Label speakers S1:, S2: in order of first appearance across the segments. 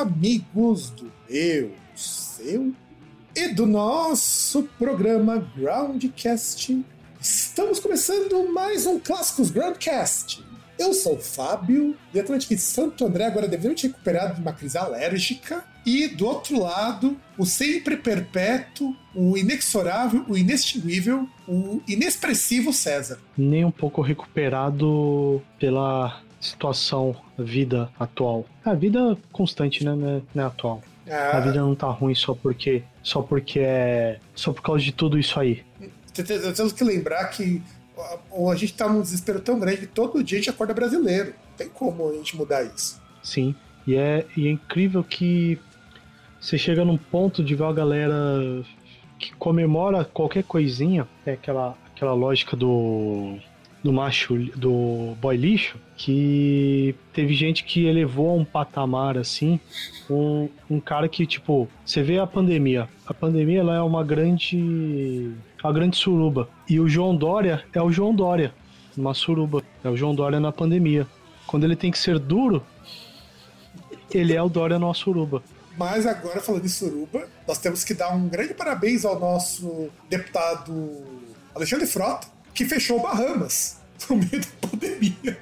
S1: Amigos do meu, seu e do nosso programa Groundcast. Estamos começando mais um Clássicos Groundcast. Eu sou o Fábio, diretamente de Santo André, agora devidamente recuperado de uma crise alérgica. E do outro lado, o sempre perpétuo, o inexorável, o inextinguível, o inexpressivo César.
S2: Nem um pouco recuperado pela situação, vida atual. A vida constante, né? Não é, não é atual.
S1: Ah,
S2: A vida não tá ruim só porque. Só porque é. Só por causa de tudo isso aí.
S1: te- te- temos que lembrar que a gente tá num desespero tão grande que todo dia a gente acorda brasileiro. Não tem como a gente mudar isso.
S2: Sim. E é, e é incrível que você chega num ponto de ver a galera que comemora qualquer coisinha. É aquela, aquela lógica do. Do macho, do boy lixo, que teve gente que elevou a um patamar assim. Um, um cara que, tipo, você vê a pandemia. A pandemia ela é uma grande. uma grande suruba. E o João Dória é o João Dória. Uma suruba. É o João Dória na pandemia. Quando ele tem que ser duro, ele é o Dória na suruba.
S1: Mas agora, falando em suruba, nós temos que dar um grande parabéns ao nosso deputado Alexandre Frota, que fechou o Bahamas no meio da pandemia.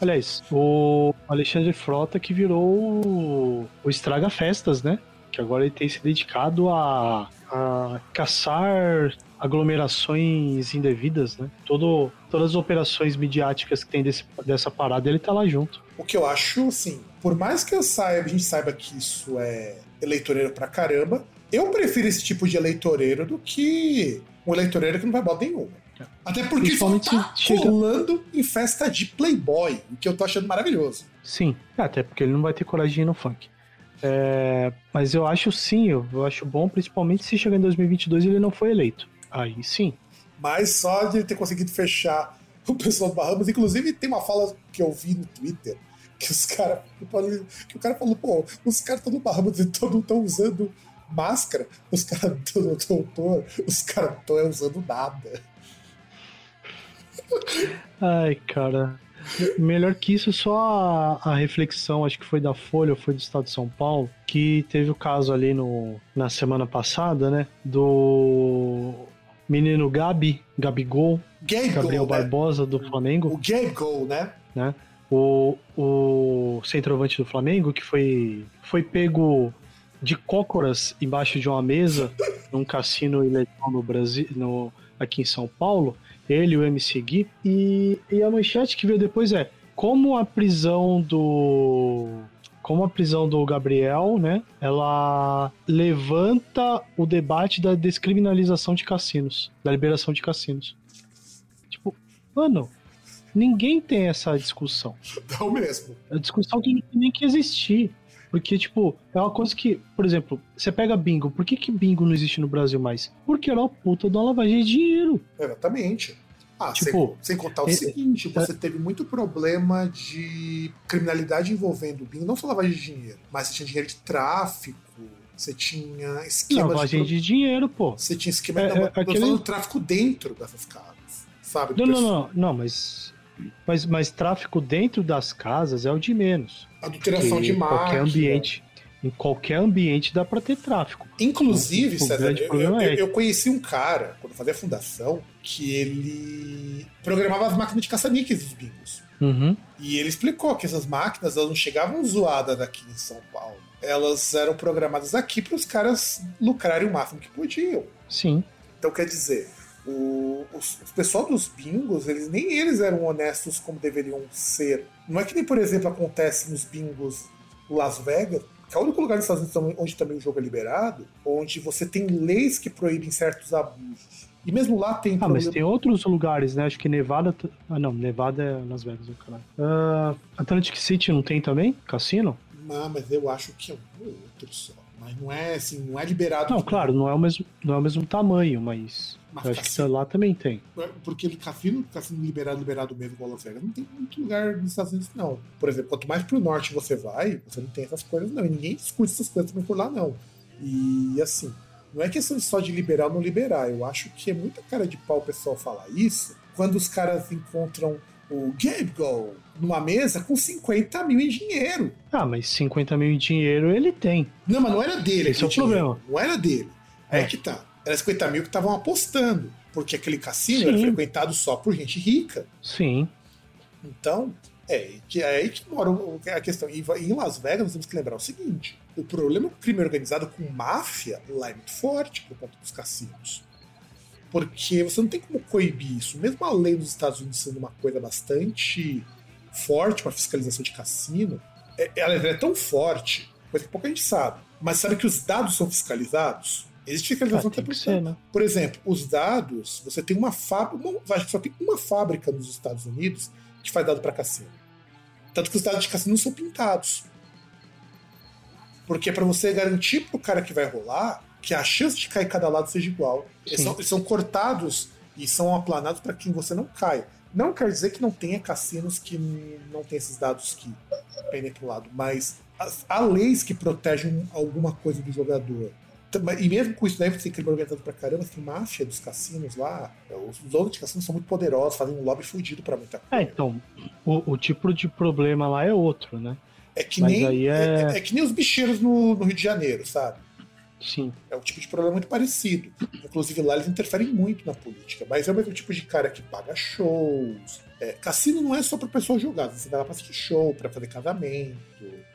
S2: Aliás, o Alexandre Frota que virou o, o Estraga Festas, né? Que agora ele tem se dedicado a, a caçar aglomerações indevidas, né? Todo, todas as operações midiáticas que tem desse, dessa parada, ele tá lá junto.
S1: O que eu acho, assim, por mais que eu saiba, a gente saiba que isso é eleitoreiro pra caramba, eu prefiro esse tipo de eleitoreiro do que um eleitoreiro que não vai botar nenhuma. Até porque
S2: Principalmente
S1: tá
S2: chega-
S1: colando em festa de Playboy, o que eu tô achando maravilhoso.
S2: Sim, até porque ele não vai ter coragem de ir no funk. É, mas eu acho sim, eu, eu acho bom, principalmente se chegar em 2022 e ele não foi eleito. Aí sim.
S1: Mas só de ele ter conseguido fechar o pessoal do Bahamas, inclusive tem uma fala que eu vi no Twitter, que os caras. Que o cara falou, pô, os caras estão no Bahamas e todos estão usando máscara, os caras do doutor, os caras não estão usando nada.
S2: Ai, cara. Melhor que isso, só a, a reflexão, acho que foi da Folha foi do Estado de São Paulo, que teve o caso ali no, na semana passada, né? Do menino Gabi, Gabigol,
S1: Gabe
S2: Gabriel
S1: né?
S2: Barbosa do Flamengo,
S1: O Gabe Gol, né?
S2: né? O, o centroavante do Flamengo, que foi, foi pego de cócoras embaixo de uma mesa num cassino ilegal no Brasil, no, aqui em São Paulo, ele e o MC Gui. E, e a manchete que veio depois é como a prisão do. Como a prisão do Gabriel, né? Ela levanta o debate da descriminalização de cassinos, da liberação de cassinos. Tipo, mano, ninguém tem essa discussão.
S1: Não mesmo.
S2: É discussão que não tem nem que existir. Porque, tipo, é uma coisa que, por exemplo, você pega bingo. Por que, que bingo não existe no Brasil mais? Porque era uma puta de uma lavagem de dinheiro.
S1: Exatamente. Ah,
S2: Tipo,
S1: sem, sem contar o
S2: é-
S1: seguinte, você teve muito problema de criminalidade envolvendo o bingo, não só lavagem de dinheiro, mas você tinha dinheiro de tráfico, você tinha esquema
S2: Lavagem
S1: de,
S2: de dinheiro, pô.
S1: Você tinha esquema.
S2: É,
S1: não,
S2: é, aquele-
S1: tráfico dentro dessas casas. Sabe?
S2: Não, não, não, não, mas. Mas, mas tráfico dentro das casas é o de menos.
S1: Adulteração de
S2: em qualquer ambiente. Em qualquer ambiente dá pra ter tráfico.
S1: Inclusive,
S2: O
S1: César,
S2: grande
S1: eu, eu-
S2: é
S1: eu conheci um cara, quando fazia a fundação, que ele programava as máquinas de caça-níqueis dos bingos.
S2: Uhum.
S1: E ele explicou que essas máquinas elas não chegavam zoadas aqui em São Paulo. Elas eram programadas aqui para os caras lucrarem o máximo que podiam.
S2: Sim.
S1: Então quer dizer, o, os, o pessoal dos bingos, eles nem eles eram honestos como deveriam ser. Não é que nem, por exemplo, acontece nos bingos Las Vegas, que é o único lugar nos Estados Unidos onde também o jogo é liberado, onde você tem leis que proíbem certos abusos. E mesmo lá tem.
S2: Ah,
S1: problema...
S2: mas tem outros lugares, né? Acho que Nevada. Ah, não, Nevada é Las Vegas, caralho. Ah, Atlantic City não tem também? Cassino?
S1: Ah, mas eu acho que é um ou outro só. Mas não é assim, não é liberado.
S2: Não, claro, não é o mesmo, não é o mesmo tamanho, mas.
S1: Mas
S2: eu acho que
S1: cassino-
S2: lá também tem.
S1: Porque ele cassino, cassino liberado, liberado mesmo igual Las Vegas, não tem muito lugar nos Estados Unidos, não. Por exemplo, quanto mais pro norte você vai, você não tem essas coisas, não. E ninguém discute essas coisas também por lá, não. E assim, não é questão só de liberar ou não liberar. Eu acho que é muita cara de pau o pessoal falar isso quando os caras encontram o Gabe Go numa mesa com 50 mil em dinheiro.
S2: Ah, mas 50 mil em dinheiro ele tem.
S1: Não, mas não era dele.
S2: Esse é o
S1: dinheiro.
S2: problema.
S1: Não era dele. É.
S2: É.
S1: que tá. Era 50 mil que estavam apostando. Porque aquele cassino
S2: Sim.
S1: era frequentado só por gente rica.
S2: Sim.
S1: Então, é, é aí que mora a questão. E em Las Vegas, nós temos que lembrar o seguinte: o problema com o crime organizado com máfia lá é muito forte por conta dos cassinos. Porque você não tem como coibir isso. Mesmo a lei dos Estados Unidos sendo uma coisa bastante forte para fiscalização de cassino, é- ela é tão forte, coisa que pouca gente sabe. Mas sabe que os dados são fiscalizados? Existe
S2: Ah,
S1: fiscalização
S2: que
S1: por
S2: ser, né?
S1: por exemplo, os dados, você tem uma fábrica, acho que só tem uma fábrica nos Estados Unidos que faz dado para cassino. Tanto que os dados de cassino não são pintados. Porque é para você garantir pro cara que vai rolar que a chance de cair cada lado seja igual. Eles são, eles são cortados e são aplanados para que você não caia. Não quer dizer que não tenha cassinos que não tem esses dados que pendem para o lado, mas as- há leis que protegem alguma coisa do jogador. E mesmo com isso, você tem crime organizado pra caramba, tem máfia dos cassinos lá. Os os donos de cassinos são muito poderosos, fazem um lobby fudido pra muita
S2: É,
S1: coisa.
S2: então, o, o tipo de problema lá é outro, né?
S1: É que,
S2: mas
S1: nem,
S2: é-
S1: é... é que nem os bicheiros no, no Rio de Janeiro, sabe?
S2: Sim.
S1: É um tipo de problema muito parecido. Inclusive lá eles interferem muito na política, mas é o mesmo tipo de cara que paga shows. É, cassino não é só pra pessoa jogar, você vai lá pra assistir show, pra fazer casamento,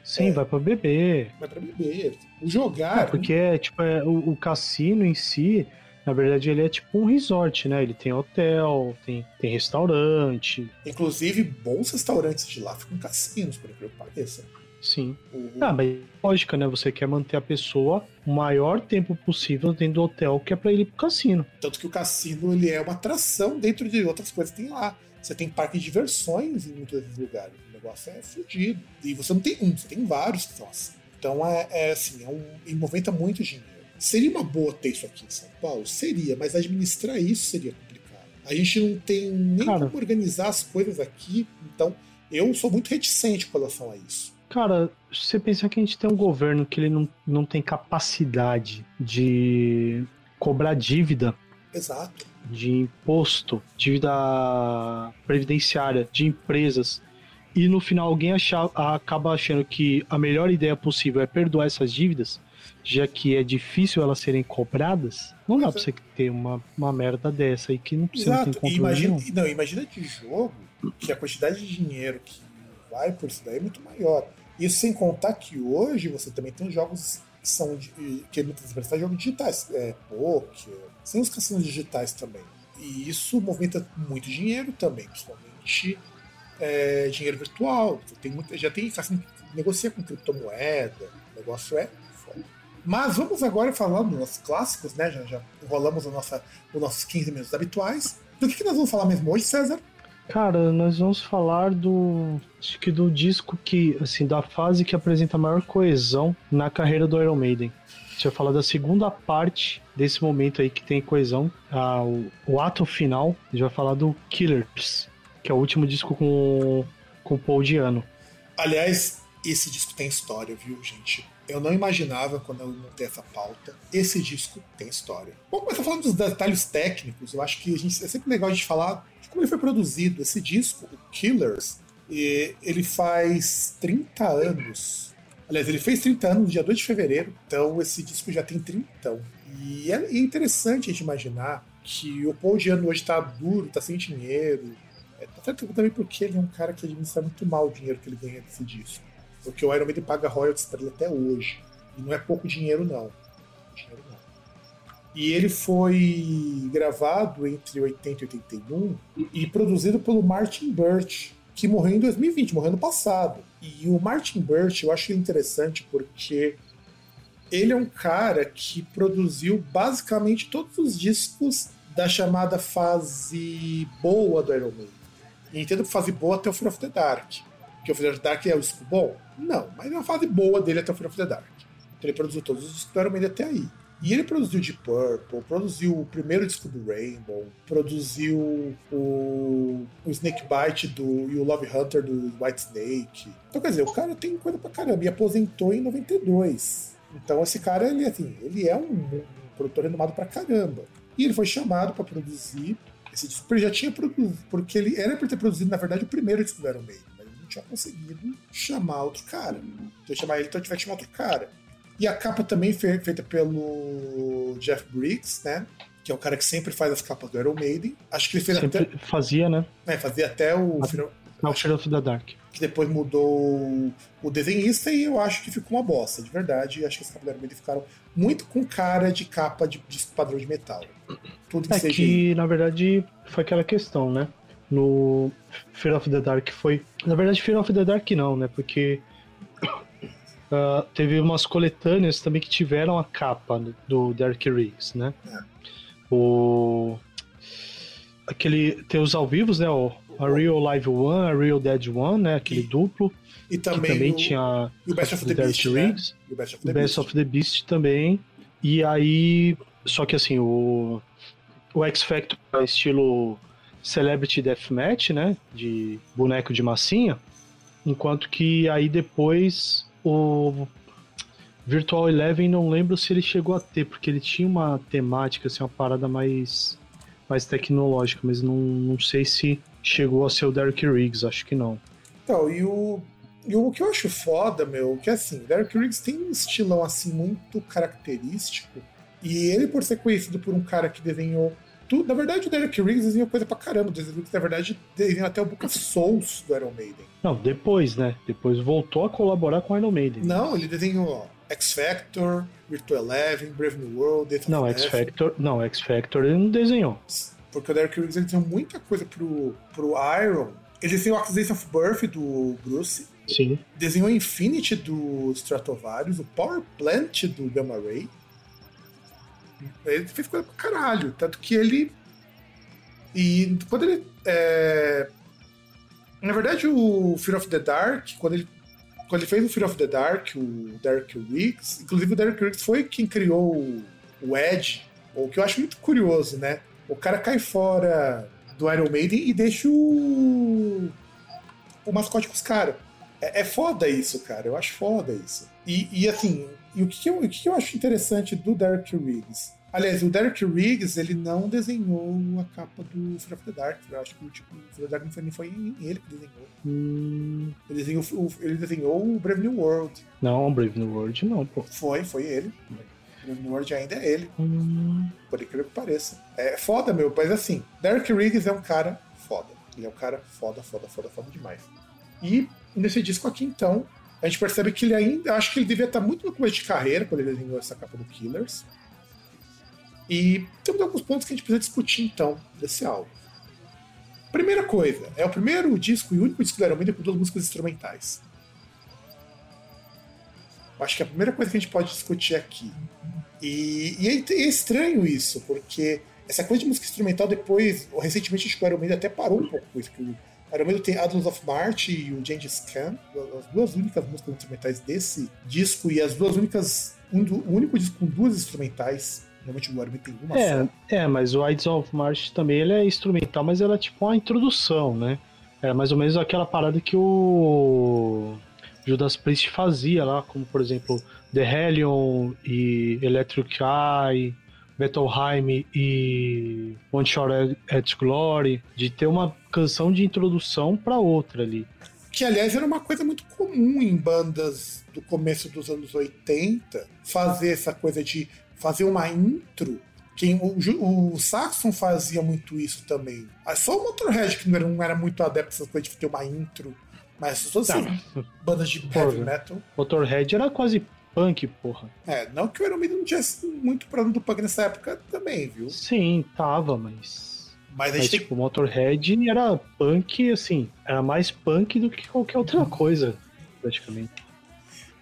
S2: Sim,
S1: É.
S2: vai pra beber.
S1: vai pra beber. O jogar.
S2: É, porque é, tipo, é, o, o cassino em si, na verdade, ele é tipo um resort, né? Ele tem hotel, tem, tem restaurante.
S1: Inclusive, bons restaurantes de lá ficam cassinos, por incrível que pareça.
S2: Sim.
S1: O-
S2: Ah, mas lógica, né? Você quer manter a pessoa o maior tempo possível dentro do hotel, que é pra ele ir pro cassino.
S1: Tanto que o cassino ele é uma atração dentro de outras coisas que tem lá. Você tem parque de diversões em muitos desses lugares. O negócio é fudido. E você não tem um, você tem vários que são assim. Então é, é assim, é um, e movimenta muito dinheiro. Seria uma boa ter isso aqui em São Paulo? Seria, mas administrar isso seria complicado. A gente não tem nem
S2: Cara.
S1: como organizar as coisas aqui, então eu sou muito reticente com relação a isso.
S2: Cara, se você pensar que a gente tem um governo que ele não, não tem capacidade de cobrar dívida
S1: Exato.
S2: de imposto, dívida previdenciária de empresas, e no final alguém achar, acaba achando que a melhor ideia possível é perdoar essas dívidas, já que é difícil elas serem cobradas, não dá
S1: Pois
S2: pra
S1: é.
S2: você ter uma, uma merda dessa aí que não, tem
S1: Exato. Imagina,
S2: nenhum.
S1: não, imagina de jogo que a quantidade de dinheiro que vai por isso daí é muito maior. Isso sem contar que hoje você também tem jogos que são de, que muitas vezes fazem jogos digitais, é, poker, sem os cassinos digitais também. E isso movimenta muito dinheiro também, principalmente é, dinheiro virtual. Você Tem muita, já tem cassino que negocia com criptomoeda, o negócio é foda. Mas vamos agora falar dos nossos clássicos, né? Já, já enrolamos a nossa, os nossos 15 minutos habituais. Do que, que nós vamos falar mesmo hoje, César?
S2: Cara, nós vamos falar do. Acho que do disco que, assim, da fase que apresenta a maior coesão na carreira do Iron Maiden. Gente vai falar da segunda parte desse momento aí que tem coesão, ah, o, o ato final. A gente vai falar do Killers, que é o último disco com, com o Paul Diano.
S1: Aliás, esse disco tem história, viu, gente? Eu não imaginava quando eu montei essa pauta. Esse disco tem história. Vamos começar falando dos detalhes técnicos. Eu acho que a gente, é sempre legal a gente falar de como ele foi produzido. Esse disco, o Killers, ele faz 30 anos. Aliás, ele fez 30 anos no dia 2 de fevereiro, então esse disco já tem 30. E é interessante a gente imaginar que o Paul Diano hoje tá duro, tá sem dinheiro, É, certo também porque ele é um cara que administra muito mal o dinheiro que ele ganha desse disco. Porque o Iron Maiden paga royalties para ele até hoje. E não é pouco dinheiro, não. Dinheiro não. E ele foi gravado entre 80 e 81 e produzido pelo Martin Birch, que morreu em 2020, morreu no passado. E o Martin Birch, eu acho interessante porque ele é um cara que produziu basicamente todos os discos da chamada fase boa do Iron Maiden. E entendo que fase boa até o Fear of the Dark. Porque o Fear of the Dark é o disco bom? Não, mas é uma fase boa dele até o Fear of the Dark. Então ele produziu todos os discos do Iron Maiden até aí. E ele produziu Deep Purple, produziu o primeiro disco do Rainbow, produziu o, o Snake Bite do, e o Love Hunter do White Snake. Então, quer dizer, o cara tem coisa pra caramba e aposentou em 92. Então, esse cara, ele, assim, ele é um, produtor renomado pra caramba. E ele foi chamado para produzir esse disco, ele já tinha produzido, porque ele era para ter produzido, na verdade, o primeiro disco do Iron Maiden, mas ele não tinha conseguido chamar outro cara. Então, chamar ele, então tiver que chamar outro cara. E a capa também foi feita pelo Jeff Briggs, né? Que é o cara que sempre faz as capas do Iron Maiden. Acho que ele fez
S2: sempre
S1: até.
S2: Fazia, né?
S1: É, fazia até o. Final,
S2: Não, Fear of the Dark.
S1: que depois mudou o desenhista e eu acho que ficou uma bosta, de verdade. Acho que as capas do Iron Maiden ficaram muito com cara de capa de, de padrão de metal. Tudo que
S2: É
S1: seja.
S2: que, na verdade, foi aquela questão, né? No Fear of the Dark foi. Na verdade, Fear of the Dark não, né? Porque ah, teve umas coletâneas também que tiveram a capa do Derek Riggs, né? O. Aquele. Tem os ao vivos, né? O, a Real Live One, a Real Dead One, né? Aquele duplo.
S1: E também,
S2: também
S1: o,
S2: tinha
S1: e o Best of the
S2: Derek
S1: Beast, né?
S2: Riggs.
S1: E o Best of the
S2: Best
S1: Beast.
S2: of the Beast também. E aí. Só que assim, o. O X Factor é estilo Celebrity Deathmatch, né? De boneco de massinha. Enquanto que aí depois o Virtual Eleven não lembro se ele chegou a ter, porque ele tinha uma temática, assim, uma parada mais, mais tecnológica, mas não, não sei se chegou a ser o Derek Riggs, acho que não.
S1: Então, e o, e o que eu acho foda, meu, que assim, o Derek Riggs tem um estilão assim muito característico. E ele, por ser conhecido por um cara que desenhou tudo. Na verdade, o Derek Riggs desenhou coisa pra caramba. O Derek Riggs, na verdade, desenhou até o Book of Souls do Iron Maiden.
S2: Não, depois, né? Depois voltou a colaborar com Iron Maiden.
S1: Não, ele desenhou X Factor, Virtual Eleven, Brave New World, Death
S2: Não. X Factor, não, X Factor ele não desenhou.
S1: Porque o Derek Riggs ele desenhou muita coisa pro, pro Iron. Ele desenhou Accusation of Birth do Bruce.
S2: Sim.
S1: Desenhou Infinity do Stratovarius, o Power Plant do Gamma Ray. Ele fez coisa pra caralho. Tanto que ele. E quando ele. é, Na verdade, o Fear of the Dark, quando ele, quando ele fez o Fear of the Dark, o Derek Riggs, inclusive o Derek Riggs foi quem criou o, o Edge, o que eu acho muito curioso, né? O cara cai fora do Iron Maiden e deixa o, o mascote com os caras. É, é foda isso, cara. Eu acho foda isso. E, e assim, e o, que, eu, o que, eu acho interessante do Derek Riggs? Aliás, o Derek Riggs, ele não desenhou a capa do Fear of the Dark. Eu acho que tipo, o Fear of the Dark não foi, nem foi ele que desenhou.
S2: Hum,
S1: Ele desenhou, o- ele desenhou o Brave New World.
S2: não, Brave New World não, pô.
S1: Foi, foi ele. O Brave New World ainda é ele,
S2: Hum,
S1: por incrível que pareça. É foda, meu, mas assim, Derek Riggs é um cara foda. Ele é um cara foda, foda, foda, foda demais. E nesse disco aqui, então, a gente percebe que ele ainda. Acho que ele devia estar muito no começo de carreira quando ele desenhou essa capa do Killers. E temos alguns pontos que a gente precisa discutir, então, desse álbum. Primeira coisa, é o primeiro disco e único disco do Iron Maiden com duas músicas instrumentais. Acho que a primeira coisa que a gente pode discutir aqui. E, e é, é estranho isso, porque essa coisa de música instrumental depois, recentemente acho que o Iron Maiden até parou um pouco com isso, que o Iron Maiden tem Adams of March e o Gengis Khan, as duas únicas músicas instrumentais desse disco e as duas únicas, um o único disco com duas instrumentais, normalmente o Iron Maiden tem uma
S2: É,
S1: só.
S2: é, mas o Ides of March também ele é instrumental, mas ela é tipo uma introdução, né? É mais ou menos aquela parada que o Judas Priest fazia lá, como por exemplo The Hellion e Electric Eye, Bettelheim e One Shot at Glory, de ter uma canção de introdução pra outra ali.
S1: Que, aliás, era uma coisa muito comum em bandas do começo dos anos 80, fazer essa coisa de fazer uma intro Quem, o, o Saxon fazia muito isso também. Ah, só o Motorhead que não era, não era muito adepto dessas coisas de ter uma intro. Mas todas tá. essas bandas de heavy metal.
S2: Motorhead era quase punk, porra.
S1: É, não que o Iron Maiden não tivesse muito problema do punk nessa época também, viu?
S2: Sim, tava, mas. Mas, mas tipo, tem... Motorhead era punk, assim, era mais punk do que qualquer outra coisa, praticamente.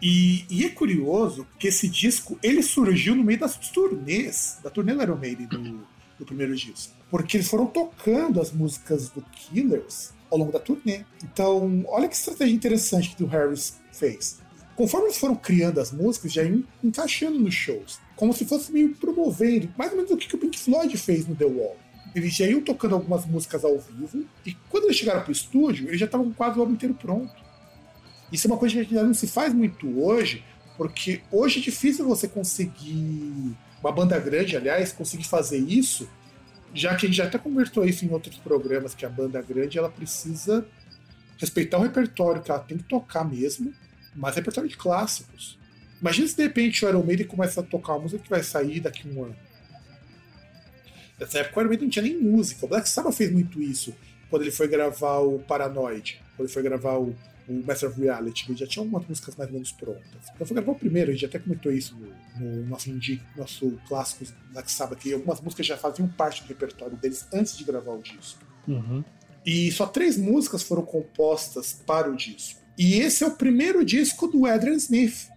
S1: E, e, é curioso que esse disco ele surgiu no meio das turnês, da turnê do Iron Maiden do, do primeiro disco. Porque eles foram tocando as músicas do Killers ao longo da turnê. Então, olha que estratégia interessante que o Harris fez. Conforme eles foram criando as músicas, já iam encaixando nos shows. Como se fosse meio promovendo, mais ou menos o que o Pink Floyd fez no The Wall. Eles já iam tocando algumas músicas ao vivo, e quando eles chegaram pro estúdio, eles já estavam quase o álbum inteiro pronto. Isso é uma coisa que não se faz muito hoje, porque hoje é difícil você conseguir, uma banda grande, aliás, conseguir fazer isso, já que a gente já até conversou isso em outros programas, que a banda grande ela precisa respeitar o repertório que ela tem que tocar mesmo, mas repertório de clássicos. Imagina se de repente o Iron Maiden começa a tocar uma música que vai sair daqui a um ano. Nessa época o Iron Maiden não tinha nem música. O Black Sabbath fez muito isso quando ele foi gravar o Paranoid, quando ele foi gravar o, o Master of Reality. Ele já tinha algumas músicas mais ou menos prontas. Então foi gravar o primeiro, a gente até comentou isso no, no nosso, indie, nosso clássico Black Sabbath, que algumas músicas já faziam parte do repertório deles antes de gravar o disco.
S2: Uhum.
S1: E só três músicas foram compostas para o disco. E esse é o primeiro disco do Adrian Smith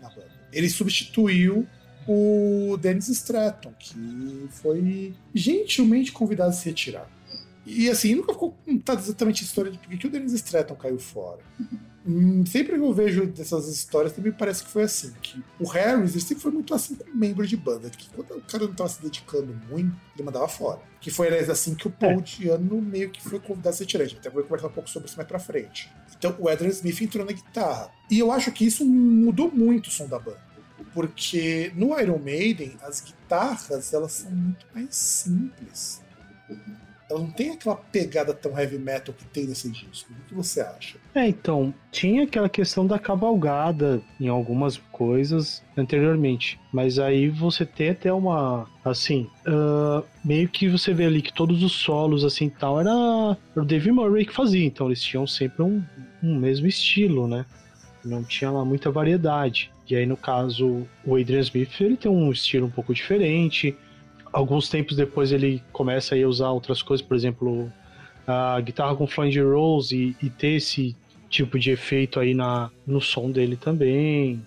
S1: na banda. Ele substituiu o Dennis Stratton, que foi gentilmente convidado a se retirar. E assim, nunca ficou contada exatamente a história de por que o Dennis Stratton caiu fora. Hum, sempre que eu vejo dessas histórias, também parece que foi assim: que o Harris ele sempre foi muito assim com membro de banda, que quando o cara não estava se dedicando muito, ele mandava fora. Que foi, aliás, assim que o Paul é. Diano meio que foi convidado a se retirar. A gente até vai conversar um pouco sobre isso mais pra frente. Então o Adrian Smith entrou na guitarra. E eu acho que isso mudou muito o som da banda. Porque no Iron Maiden, as guitarras elas são muito mais simples. Ela não tem aquela pegada tão heavy metal que tem nesse disco. O que você acha?
S2: É, então, tinha aquela questão da cavalgada em algumas coisas anteriormente. Mas aí você tem até uma. Assim, uh, meio que você vê ali que todos os solos, assim tal, era o Dave Murray que fazia. Então eles tinham sempre um, um mesmo estilo, né? Não tinha lá muita variedade. E aí, no caso, o Adrian Smith, ele tem um estilo um pouco diferente. Alguns tempos depois ele começa a usar outras coisas, por exemplo, a guitarra com flange rolls e, e ter esse tipo de efeito aí na, no som dele também.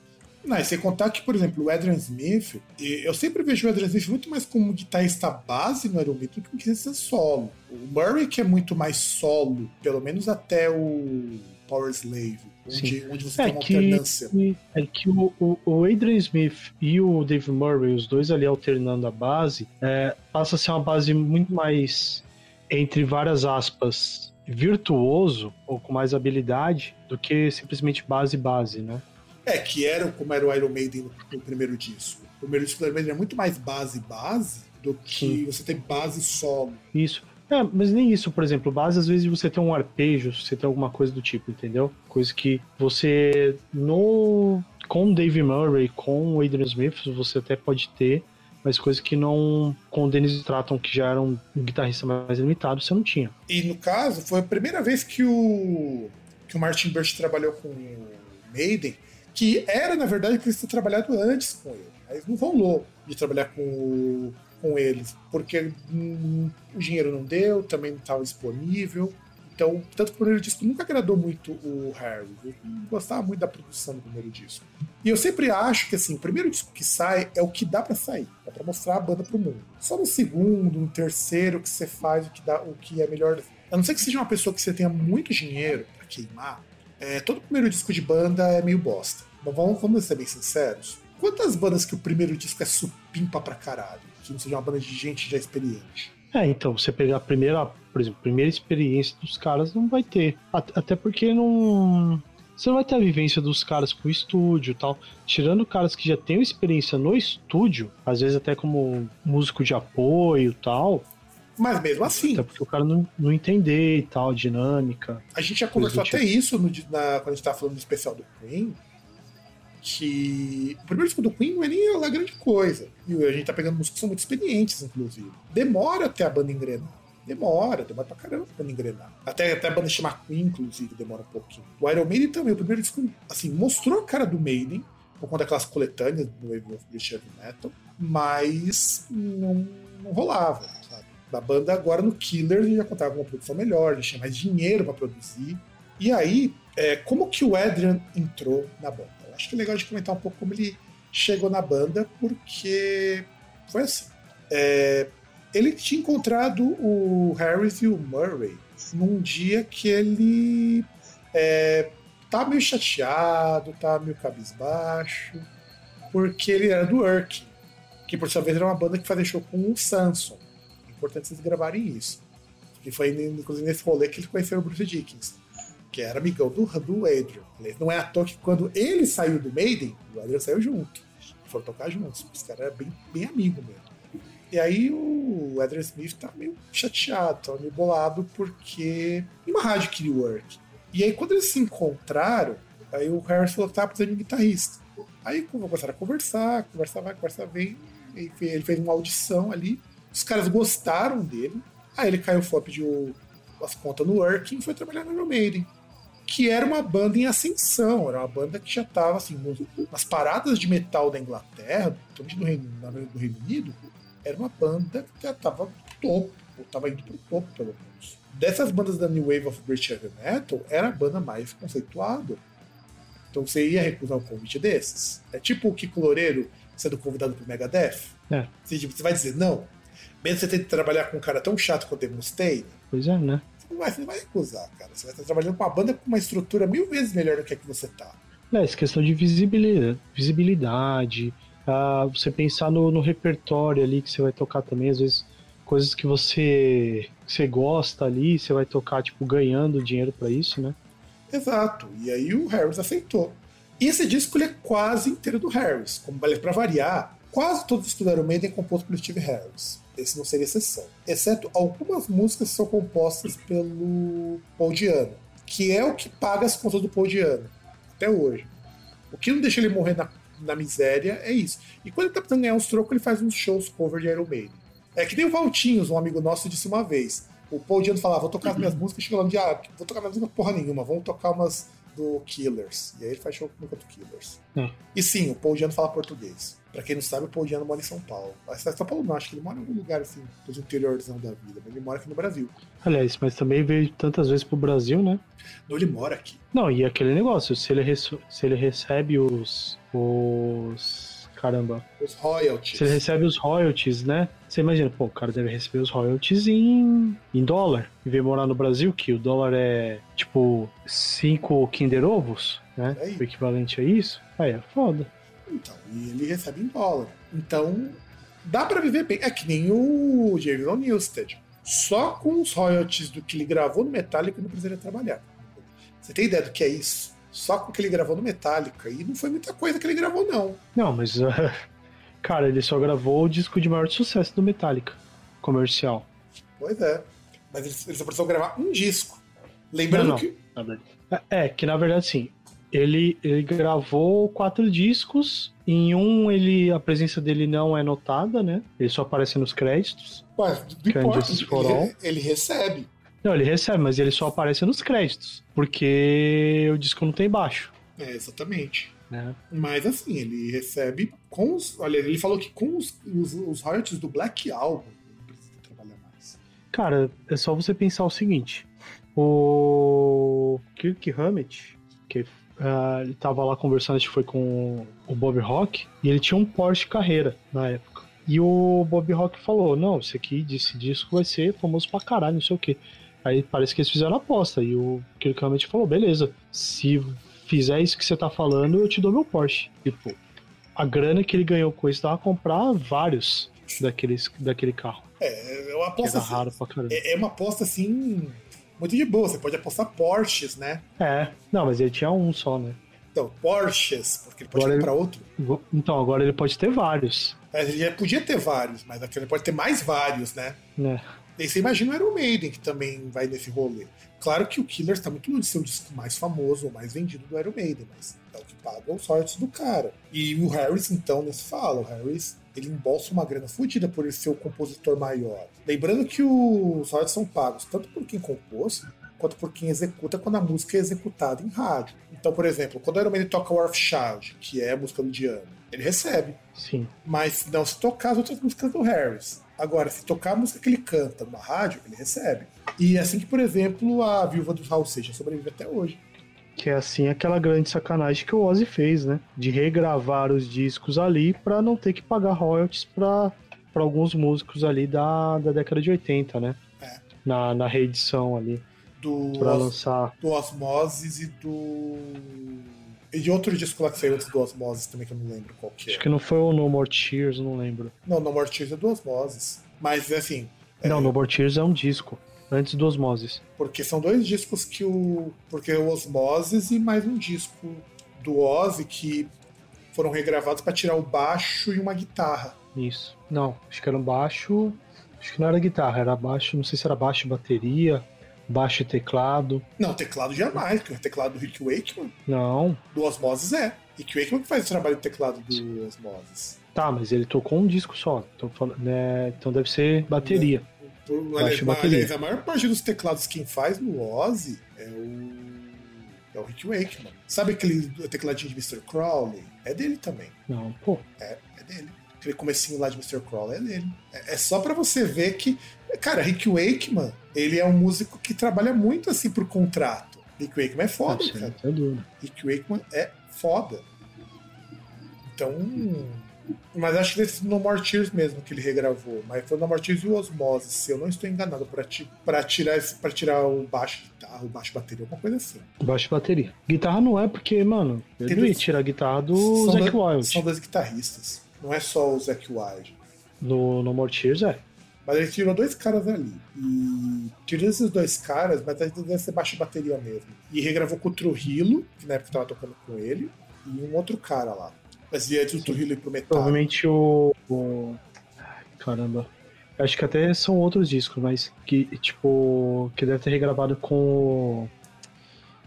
S1: Não, e sem contar que, por exemplo, o Adrian Smith, eu sempre vejo o Adrian Smith muito mais como guitarrista base no Maiden do que um guitarrista solo. O Murray, que é muito mais solo, pelo menos até o Power Slave, onde, onde você é tem uma que, alternância.
S2: É que o, o, Adrian Smith e o Dave Murray, os dois ali alternando a base, é, passa a ser uma base muito mais, entre várias aspas, virtuoso ou com mais habilidade do que simplesmente base-base, né?
S1: É, que era como era o Iron Maiden no, no primeiro disco. O primeiro disco do Iron Maiden é muito mais base-base do que Sim. você tem base solo.
S2: Isso. É, mas nem isso, por exemplo, base às vezes você tem um arpejo, você tem alguma coisa do tipo, entendeu? Coisa que você no com o Dave Murray, com o Adrian Smith, você até pode ter, mas coisa que não com o Dennis Stratton, que já era um guitarrista mais limitado, você não tinha.
S1: E no caso, foi a primeira vez que o que o Martin Birch trabalhou com o Maiden, que era na verdade que ele tinha trabalhado antes com ele. Mas não rolou de trabalhar com o com eles, porque hum, o dinheiro não deu, também não estava disponível. Então, tanto que o primeiro disco nunca agradou muito o Harry. Eu gostava muito da produção do primeiro disco. E eu sempre acho que assim, o primeiro disco que sai é o que dá para sair, é para mostrar a banda pro mundo. Só no segundo, no terceiro que você faz o que dá, o que é melhor. A não ser que seja uma pessoa que você tenha muito dinheiro para queimar, é, todo primeiro disco de banda é meio bosta. Mas vamos, vamos ser bem sinceros. Quantas bandas que o primeiro disco é supimpa pra caralho? Que não seja uma banda de gente já experiente.
S2: É, então, você pegar a primeira, por exemplo, primeira experiência dos caras, não vai ter. Até porque não. Você não vai ter a vivência dos caras com o estúdio e tal. Tirando caras que já têm experiência no estúdio, às vezes até como músico de apoio e tal.
S1: Mas mesmo assim.
S2: Até porque o cara não, não entender e tal, dinâmica.
S1: A gente já conversou até tipo. isso no, na, quando a gente tava falando do especial do Queen que o primeiro disco do Queen não é nem lá grande coisa. E a gente tá pegando músicos que são muito experientes, inclusive. Demora até a banda engrenar. Demora, demora pra caramba pra engrenar. Até, até a banda chamar Queen, inclusive, demora um pouquinho. O Iron Maiden também, o primeiro disco, assim, mostrou a cara do Maiden, por conta daquelas coletâneas do Wave of British Heavy Metal, mas não, não rolava, sabe? Da banda agora no Killer já contava com uma produção melhor, já tinha mais dinheiro para produzir. E aí, é, como que o Adrian entrou na banda? Acho que é legal de comentar um pouco como ele chegou na banda, porque foi assim. É, ele tinha encontrado o Harris e o Murray num dia que ele é, tá meio chateado, tá meio cabisbaixo, porque ele era do Urk, que por sua vez era uma banda que fazia show com o Samson. Importante vocês gravarem isso. E foi inclusive nesse rolê que ele conheceu o Bruce Dickens, que era amigão do, do Adrian. Não é à toa que quando ele saiu do Maiden, o Adrian saiu junto. Foram tocar juntos. Os caras eram bem, bem amigo mesmo. E aí o Adrian Smith tá meio chateado, tá meio bolado, porque uma rádio queria o Work. E aí quando eles se encontraram, aí o Harris falou que tava precisando de um guitarrista. Aí começaram a conversar, conversar vai, conversa vem. Ele fez uma audição ali, os caras gostaram dele. Aí ele caiu fora, pediu as contas no Working e foi trabalhar no Iron Maiden. Que era uma banda em ascensão, era uma banda que já estava assim, nas paradas de metal da Inglaterra, principalmente do Reino, do Reino Unido, era uma banda que já estava topo, ou estava indo pro topo, pelo menos. Dessas bandas da New Wave of British Heavy Metal, era a banda mais conceituada. Então você ia recusar um convite desses. É tipo o Kiko Loureiro sendo convidado pro Megadeth.
S2: É.
S1: Você, tipo, você vai dizer não. Mesmo você ter que trabalhar com um cara tão chato quanto o Mustaine,
S2: Pois é, né?
S1: Você não vai, você não vai recusar, cara. Você vai estar trabalhando com uma banda com uma estrutura mil vezes melhor do que a que você tá.
S2: É, essa questão de visibilidade, visibilidade ah, você pensar no, no repertório ali que você vai tocar também, às vezes coisas que você, que você gosta ali, você vai tocar, tipo, ganhando dinheiro para isso, né?
S1: Exato. E aí o Harris aceitou. E esse disco ele é quase inteiro do Harris. Como para variar, quase todo o disco do Iron Maiden é composto pelo Steve Harris. Esse não seria exceção. Exceto algumas músicas que são compostas pelo Paul Diano, que é o que paga as contas do Paul Diano, até hoje. O que não deixa ele morrer na, na miséria é isso. E quando ele tá precisando ganhar uns trocos, ele faz uns shows cover de Iron Maiden. É que nem o Valtinhos, um amigo nosso, disse uma vez. O Paul Diano falava, vou tocar as minhas músicas, chegou lá no dia, ah, vou tocar minhas músicas porra nenhuma, vamos tocar umas do Killers. E aí ele faz show com o Killers.
S2: Hum.
S1: E sim, o Paul Diano fala português. Pra quem não sabe, o Paul Diano mora em São Paulo. A cidade de São Paulo não, acho que ele mora em algum lugar assim, do interiorzão da vida, mas ele mora aqui no Brasil.
S2: Aliás, mas também veio tantas vezes pro Brasil, né?
S1: Não, ele mora aqui.
S2: Não, e aquele negócio, se ele, se ele recebe os. os. Caramba.
S1: Os royalties.
S2: Se ele recebe os royalties, né? Você imagina, pô, o cara deve receber os royalties em, em dólar. E veio morar no Brasil, que o dólar é tipo 5 Kinder Ovos, né? O equivalente a isso. Aí é foda.
S1: Então, e ele recebe em dólar. Então, dá pra viver bem. É que nem o Jason Newsted. Só com os royalties do que ele gravou no Metallica, não precisaria trabalhar. Você tem ideia do que é isso? Só com o que ele gravou no Metallica. E não foi muita coisa que ele gravou, não.
S2: Não, mas. ah, cara, ele só gravou o disco de maior sucesso do Metallica. Comercial.
S1: Pois é. Mas ele, ele só precisou gravar um disco. Lembrando
S2: Não, não.
S1: que.
S2: É, é, que na verdade, sim. Ele, ele gravou quatro discos. Em um, ele a presença dele não é notada, né? Ele só aparece nos créditos.
S1: Ué.
S2: Injustice for
S1: Ele,
S2: All.
S1: ele recebe.
S2: Não, ele recebe, mas ele só aparece nos créditos. Porque o disco não tem baixo,
S1: É, exatamente.
S2: né?
S1: Mas assim, ele recebe com os. Olha, ele falou que com os, os, os royalties do Black Album, ele não precisa trabalhar mais.
S2: Cara, é só você pensar o seguinte: o Kirk Hammett, que ah, ele tava lá conversando, acho que foi com o Bob Rock, e ele tinha um Porsche Carreira na época. E o Bob Rock falou: Não, esse aqui, desse disco vai ser famoso pra caralho, não sei o quê. Aí parece que eles fizeram a aposta. E o Kirk Hammett falou: Beleza, se fizer isso que você tá falando, eu te dou meu Porsche. Tipo, a grana que ele ganhou com isso dava pra comprar vários daqueles, daquele carro.
S1: É, é uma
S2: Que
S1: aposta.
S2: era raro pra caramba.
S1: É, é uma aposta assim. Muito de boa. Você pode apostar Porsches, né?
S2: É, não, mas ele tinha um só, né?
S1: Então, Porsches, porque ele pode
S2: Agora
S1: comprar outro.
S2: Vo- Então, agora ele pode ter vários,
S1: Mas ele já podia ter vários, mas aqui ele pode ter mais vários, né?
S2: né?
S1: Daí você imagina o Iron Maiden, que também vai nesse rolê. Claro que o Killers tá muito longe de ser o disco mais famoso ou mais vendido do Iron Maiden, mas é o que paga os royalties do cara. E o Harris, então, nesse fala, o Harris ele embolsa uma grana fodida por ele ser o compositor maior. Lembrando que os royalties são pagos tanto por quem compôs, quanto por quem executa quando a música é executada em rádio. Então, por exemplo, quando o Iron Maiden toca War of Child, que é a música do Diano, ele recebe.
S2: Sim.
S1: Mas não se tocar as outras músicas do Harris. Agora, se tocar a música que ele canta numa rádio, ele recebe. E é assim que, por exemplo, a viúva do Raul Seixas sobrevive até hoje.
S2: Que é assim aquela grande sacanagem que o Ozzy fez, né? De regravar os discos ali para não ter que pagar royalties para alguns músicos ali da, da década de 80, né?
S1: É.
S2: Na, na reedição ali.
S1: Do,
S2: Pra
S1: Os-
S2: lançar.
S1: do Osmosis e do. E de outro disco lá que saiu antes do Osmosis também, que eu não lembro qual que é.
S2: Acho que não foi o No More Tears, não lembro.
S1: Não, No More Tears é do Osmosis. Mas, assim, é,
S2: Não, No More Tears é um disco. Antes do Osmosis.
S1: porque são dois discos que o. Porque o Osmosis e mais um disco do Ozzy que foram regravados pra tirar o baixo e uma guitarra.
S2: Isso. Não, acho que era um baixo. Acho que não era guitarra, era baixo, não sei se era baixo e bateria, baixo teclado.
S1: Não, teclado jamais, porque o teclado do Rick Wakeman,
S2: Não.
S1: do Osmosis é. Rick Wakeman que faz o trabalho de teclado do Osmosis.
S2: Tá, mas ele tocou um disco só. Então, né, então deve ser bateria.
S1: Por,
S2: Baixo
S1: aliás,
S2: bateria.
S1: aliás, a maior parte dos teclados quem faz no Ozzy é o. É o Rick Wakeman. Sabe aquele tecladinho de Mr. Crowley? É dele também.
S2: Não, pô.
S1: É, é dele. Aquele comecinho lá de Mr. Crowley é dele. É, é só pra você ver que. Cara, Rick Wakeman, ele é um músico que trabalha muito assim por contrato. Rick Wakeman é foda, cara.
S2: dúvida.
S1: Rick Wakeman é foda. Então. Mas acho que esse No More Tears mesmo que ele regravou. Mas foi No More Tears e o Osmosis, se eu não estou enganado, pra, ti, tirar, esse- tirar o baixo guitarra, o baixo bateria, alguma coisa assim.
S2: Baixo bateria. Guitarra não é porque, mano, eu
S1: Tem
S2: não ia tirar a guitarra do Zac Wild.
S1: São dois guitarristas. Não é só o Zac Wild.
S2: No No More Tears é.
S1: Mas ele tirou dois caras ali. E tirou esses dois caras, mas aí deve ser baixo bateria mesmo. E regravou com o Trujillo, que na época tava tocando com ele, e um outro cara lá. Mas e antes do Trujillo ir pro metal.
S2: Provavelmente o, o- Ai, Caramba. Acho que até são outros discos, mas que, tipo, que deve ter regravado com o.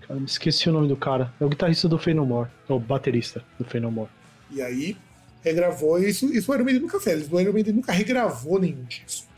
S2: Cara, me esqueci o nome do cara. É o guitarrista do Fey No More. É o baterista do Fey No More.
S1: E aí regravou, e isso, isso o Iron Maiden nunca fez. O Iron Maiden nunca regravou nenhum disco.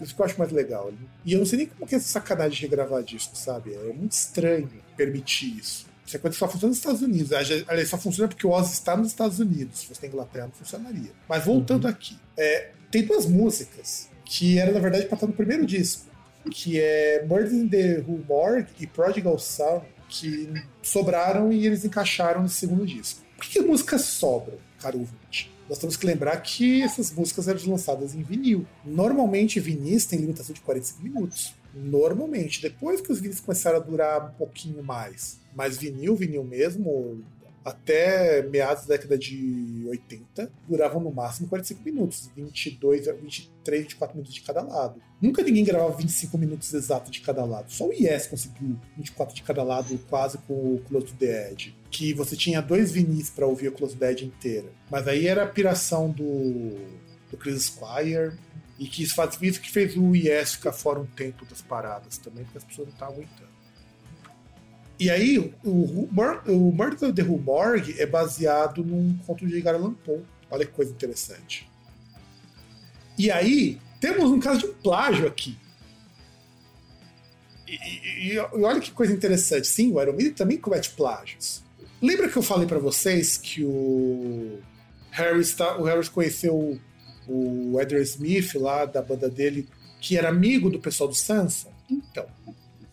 S1: Isso que eu acho mais legal. E eu não sei nem como que é essa sacanagem de regravar disco, sabe? É muito estranho permitir isso. Isso é coisa que só funciona nos Estados Unidos. Aliás, só funciona porque o Ozzy está nos Estados Unidos. Se fosse na Inglaterra, não funcionaria. Mas voltando aqui, é, tem duas músicas que eram, na verdade, para estar no primeiro disco. Que é Murder in the Morgue e Prodigal Son, que sobraram e eles encaixaram no segundo disco. Por que, que músicas sobram, caro ouvinte? Nós temos que lembrar que essas músicas eram lançadas em vinil. Normalmente, vinis tem limitação de 45 minutos. Normalmente. Depois que os vinis começaram a durar um pouquinho mais. Mas vinil, vinil mesmo, até meados da década de 80, duravam no máximo 45 minutos. 22, a 23, 24 minutos de cada lado. Nunca ninguém gravava 25 minutos exatos de cada lado. Só o Yes conseguiu 24 de cada lado, quase com o Close to the Edge. Que você tinha dois vinis para ouvir a Close to the Edge inteira. Mas aí era a piração do, do Chris Squire. E que isso faz isso que fez o Yes ficar fora um tempo das paradas também, porque as pessoas não estavam aguentando. E aí, o, Mur- o Murder the Morgue é baseado num conto de Edgar Allan Poe. Olha que coisa interessante. E aí, temos um caso de um plágio aqui. E, e- e olha que coisa interessante. Sim, o Maiden também comete plágios. Lembra que eu falei pra vocês que o Harris, o Harris conheceu o Edward Smith lá da banda dele, que era amigo do pessoal do Sanson? Então,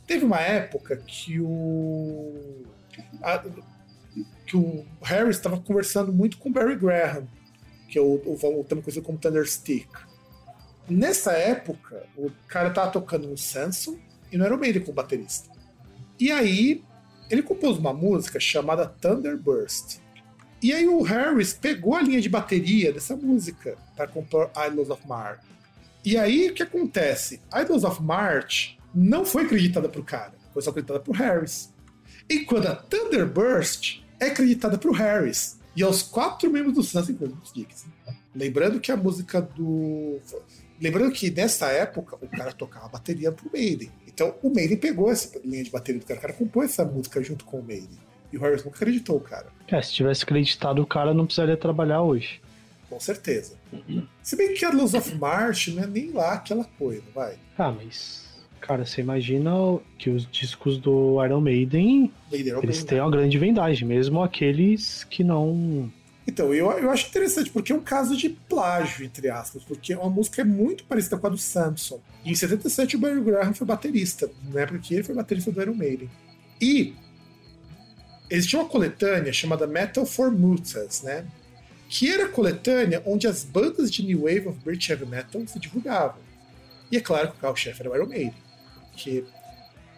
S1: teve uma época que o a- que o Harris estava conversando muito com o Barry Graham, que é o, o, o também conhecido como Thunderstick. Nessa época, o cara tava tocando no Samson e no Iron Maiden com o baterista. E aí, ele compôs uma música chamada Thunderburst. E aí o Harris pegou a linha de bateria dessa música para compor Idols of March. E aí o que acontece? Idols of March não foi acreditada pro cara, foi só acreditada pro Harris. Enquanto a Thunderburst é acreditada pro Harris. E aos quatro membros do Suns, incluindo os Dicks. Lembrando que a música do. Lembrando que nessa época o cara tocava bateria pro Maiden. Então o Maiden pegou essa linha de bateria do cara, o cara compôs essa música junto com o Maiden. E o Harrison nunca acreditou, cara.
S2: É, se tivesse acreditado, o cara não precisaria trabalhar hoje.
S1: Com certeza. Se bem que a Luz of March não é nem lá aquela coisa, vai.
S2: Ah, mas. Cara, você imagina que os discos do Iron Maiden, eles têm uma grande vendagem, mesmo aqueles que não.
S1: Então, eu, eu acho interessante, porque é um caso de plágio, entre aspas, porque uma música é muito parecida com a do Samson. E em 77 o Barry Graham foi baterista, na época que ele foi baterista do Iron Maiden. E existia uma coletânea chamada Metal for Mutas, né? Que era a coletânea onde as bandas de New Wave of British Heavy Metal se divulgavam. E é claro que o carro-chefe era o Iron Maiden. Porque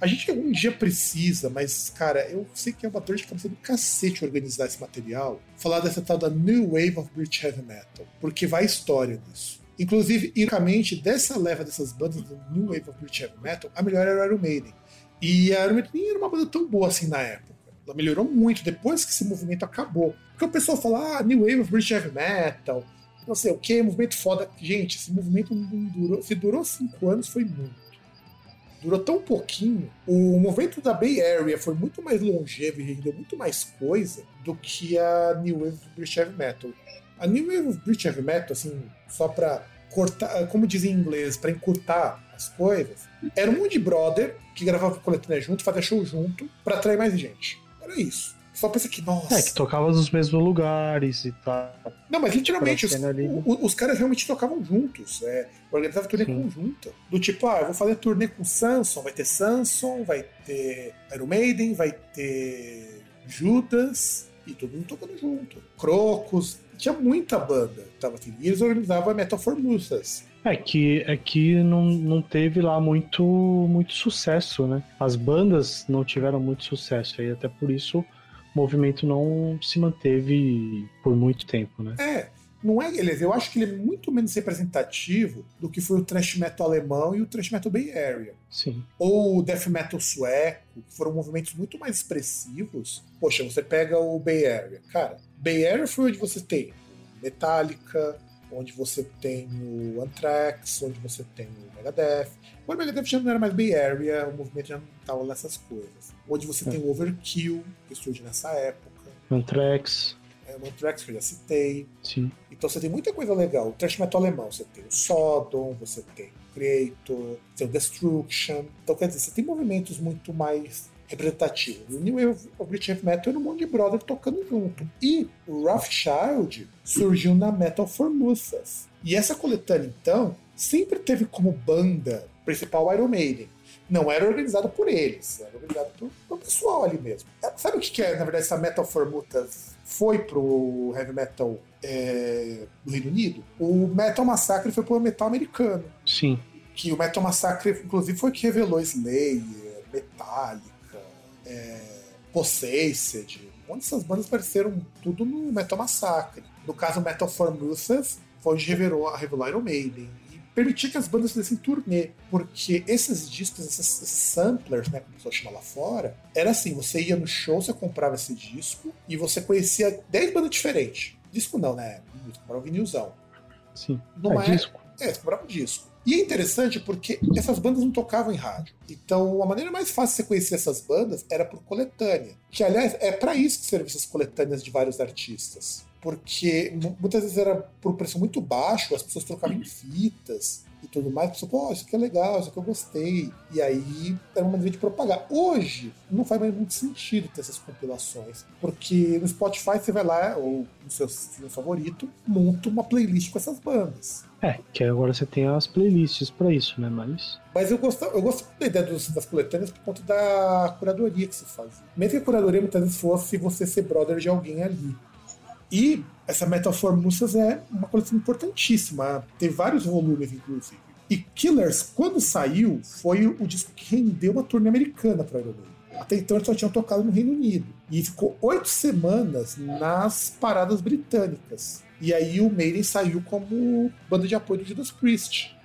S1: a gente algum dia precisa, mas, cara, eu sei que é uma dor de cabeça do cacete organizar esse material. Falar dessa tal da New Wave of British Heavy Metal. Porque vai história nisso. Inclusive, ironicamente, dessa leva dessas bandas do New Wave of British Heavy Metal, a melhor era o Iron Maiden. E a Iron Maiden era uma banda tão boa assim na época. Ela melhorou muito depois que esse movimento acabou. Porque o pessoal fala, ah, New Wave of British Heavy Metal, não sei o que, movimento foda. Gente, esse movimento durou. Se durou cinco anos, foi muito durou tão pouquinho. O movimento da Bay Area foi muito mais longevo e rendeu muito mais coisa do que a New Wave British Heavy Metal. A New Wave British Heavy Metal, assim, só pra cortar, como dizem em inglês, pra encurtar as coisas, era um monte de brother que gravava coletânea junto, fazia show junto, pra atrair mais gente. Era isso. Só pensa que, nossa.
S2: É, que tocava nos mesmos lugares e tal.
S1: Não, mas literalmente, os, os caras realmente tocavam juntos. É, organizava turnê
S2: Sim.
S1: conjunta. Do tipo, ah, eu vou fazer turnê com Samson, vai ter Samson, vai ter Iron Maiden, vai ter Judas, e todo mundo tocando junto. Crocos, tinha muita banda. Tava assim, e eles organizavam a Metal Formusas.
S2: É que, é que não, não teve lá muito, muito sucesso, né? As bandas não tiveram muito sucesso, aí até por isso movimento não se manteve por muito tempo, né?
S1: É, não é ele. Eu acho que ele é muito menos representativo do que foi o thrash metal alemão e o thrash metal Bay Area.
S2: Sim.
S1: ou o death metal sueco, que foram movimentos muito mais expressivos. Poxa, você pega o Bay Area. Cara, Bay Area foi onde você tem Metallica, onde você tem o Anthrax, onde você tem o Megadeth. O Megadeth já não era mais Bay Area, o movimento já não estava nessas coisas. Onde você
S2: É.
S1: tem o Overkill, que surge nessa época.
S2: Anthrax,
S1: É, o Anthrax, que eu já citei.
S2: sim.
S1: Então você tem muita coisa legal. O thrash metal alemão, você tem o Sodom, você tem o Creator, você tem o Destruction. Então, quer dizer, você tem movimentos muito mais representativos. O New Wave of British Heavy Metal era um monte de brother tocando junto. E o Rothschild surgiu na Metal Formusas. E essa coletânea, então, sempre teve como banda principal Iron Maiden. Não era organizada por eles, era organizada por, por pessoal ali mesmo. É, Sabe o que, que é, na verdade, essa Metal Formutas foi pro heavy metal é, do Reino Unido? O Metal Massacre foi pro metal americano.
S2: Sim.
S1: Que o Metal Massacre, inclusive, foi que revelou Slayer, Metallica, é, Possessed. Onde essas bandas apareceram tudo no Metal Massacre. No caso, Metal Formusas foi onde revelou, revelou Iron Maiden. E permitia que as bandas fizessem turnê. Porque esses discos, esses, esses samplers, né, como o pessoal chama lá fora, era assim: você ia no show, você comprava esse disco e você conhecia 10 bandas diferentes. Disco não, né? Você comprava um vinilzão.
S2: Sim.
S1: Não
S2: é,
S1: é-
S2: disco.
S1: É, você comprava um disco. E é interessante porque essas bandas não tocavam em rádio. Então, a maneira mais fácil de você conhecer essas bandas era por coletânea. Que, aliás, é para isso que servem essas coletâneas de vários artistas. Porque mu- muitas vezes era por preço muito baixo, as pessoas trocavam em fitas e tudo mais. Pessoa, pô, isso aqui é legal, isso aqui eu gostei. E aí era uma maneira de propagar. Hoje, não faz mais muito sentido ter essas compilações. Porque no Spotify você vai lá, ou no seu stream favorito, monta uma playlist com essas bandas.
S2: É, que agora você tem as playlists pra isso, né? Mas.
S1: Mas eu gosto, eu gosto da ideia dos- das coletâneas por conta da curadoria que se fazia. Mesmo que a curadoria muitas vezes fosse você ser brother de alguém ali. E essa Metal Formusas é uma coleção importantíssima. Tem vários volumes, inclusive. E Killers, quando saiu, foi o disco que rendeu uma turnê americana para Iron Maiden. Até então eles só tinham tocado no Reino Unido. E ficou oito semanas nas paradas britânicas. E aí o Maiden saiu como banda de apoio do Judas Priest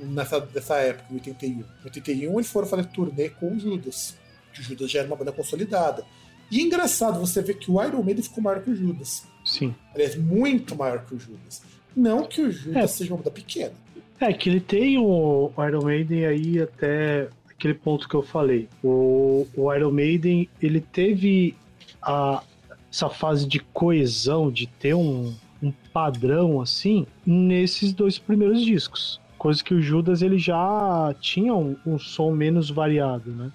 S1: nessa dessa época, em 81. Em 81 eles foram fazer turnê com o Judas, que o Judas já era uma banda consolidada. E é engraçado você ver que o Iron Maiden ficou maior que o Judas.
S2: Sim.
S1: Aliás, muito maior que o Judas. Não que o Judas é. seja uma banda pequena.
S2: É, que ele tem o Iron Maiden aí até aquele ponto que eu falei. O, o Iron Maiden, ele teve a, essa fase de coesão, de ter um, um padrão assim, nesses dois primeiros discos. Coisa que o Judas ele já tinha um, um som menos variado, né?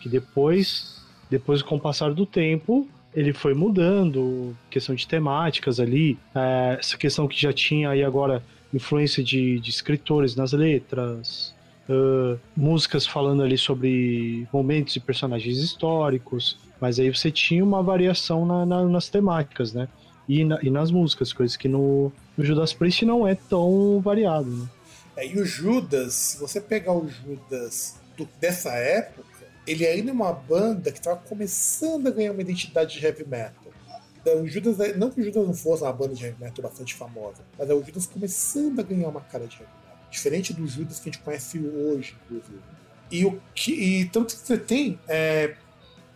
S2: Que depois, depois com o passar do tempo, ele foi mudando, questão de temáticas ali, é, essa questão que já tinha aí agora influência de, de escritores nas letras, uh, músicas falando ali sobre momentos e personagens históricos, mas aí você tinha uma variação na, na, nas temáticas, né? E, na, e, nas músicas, coisas que no, no, Judas Priest não é tão variado, né?
S1: É, e o Judas, se você pegar o Judas do, dessa época, ele ainda é uma banda que estava começando a ganhar uma identidade de heavy metal. Então, o Judas, não que o Judas não fosse uma banda de heavy metal bastante famosa, mas é o Judas começando a ganhar uma cara de heavy metal. Diferente do Judas que a gente conhece hoje, inclusive. E, o que, e tanto que você tem é,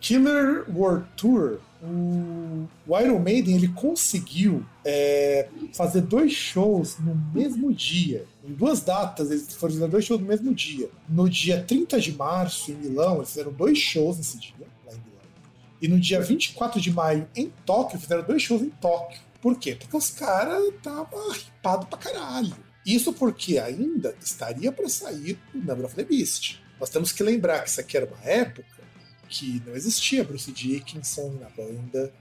S1: Killer World Tour, o, o, Iron Maiden ele conseguiu é, fazer dois shows no mesmo dia. Em duas datas, eles foram fazer dois shows no mesmo dia. No dia 30 de março, em Milão, eles fizeram dois shows nesse dia, lá em Milão. E no dia 24 de maio, em Tóquio, fizeram dois shows em Tóquio. Por quê? Porque os caras estavam ripados pra caralho. Isso porque ainda estaria para sair o Number of the Beast. Nós temos que lembrar que isso aqui era uma época que não existia Bruce Dickinson na banda,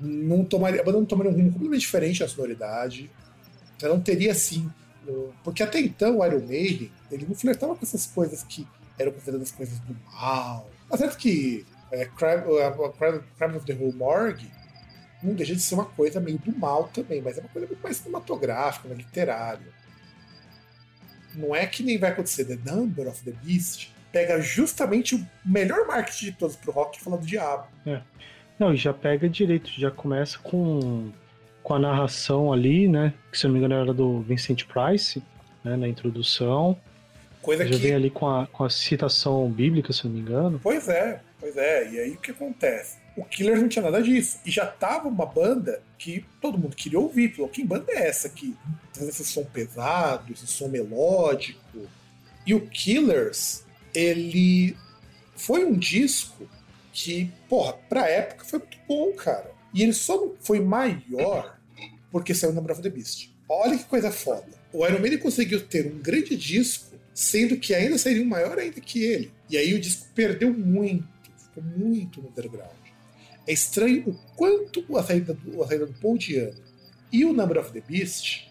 S1: não tomaria, a banda não tomaria um rumo completamente diferente na sonoridade, então não teria assim. Porque até então o Iron Maiden ele não flertava com essas coisas que eram consideradas coisas do mal. Tá certo que é, Crime, Crime of the Whole Morgue não deixa de ser uma coisa meio do mal também, mas é uma coisa muito mais cinematográfica, literária. Não é que nem vai acontecer The Number of the Beast, pega justamente o melhor marketing de todos pro rock falando do diabo.
S2: É. Não, e já pega direito, já começa com, com a narração ali, né? Que se não me engano era do Vincent Price, né? Na introdução. Coisa já que... vem ali com a, com a citação bíblica, se não me engano.
S1: Pois é, pois é. E aí o que acontece? O Killer não tinha nada disso. E já tava uma banda que todo mundo queria ouvir. Falou, que banda é essa aqui? Traz esse som pesado, esse som melódico. E o Killers ele foi um disco que, porra, pra época foi muito bom, cara. E ele só foi maior porque saiu na Brava the Beast. Olha que coisa foda. O Iron Maiden conseguiu ter um grande disco, sendo que ainda seria um maior ainda que ele. E aí o disco perdeu muito, ficou muito no underground. É estranho o quanto a saída do, a saída do Paul Diano e o Number of the Beast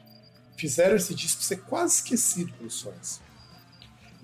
S1: fizeram esse disco ser quase esquecido pelos fãs.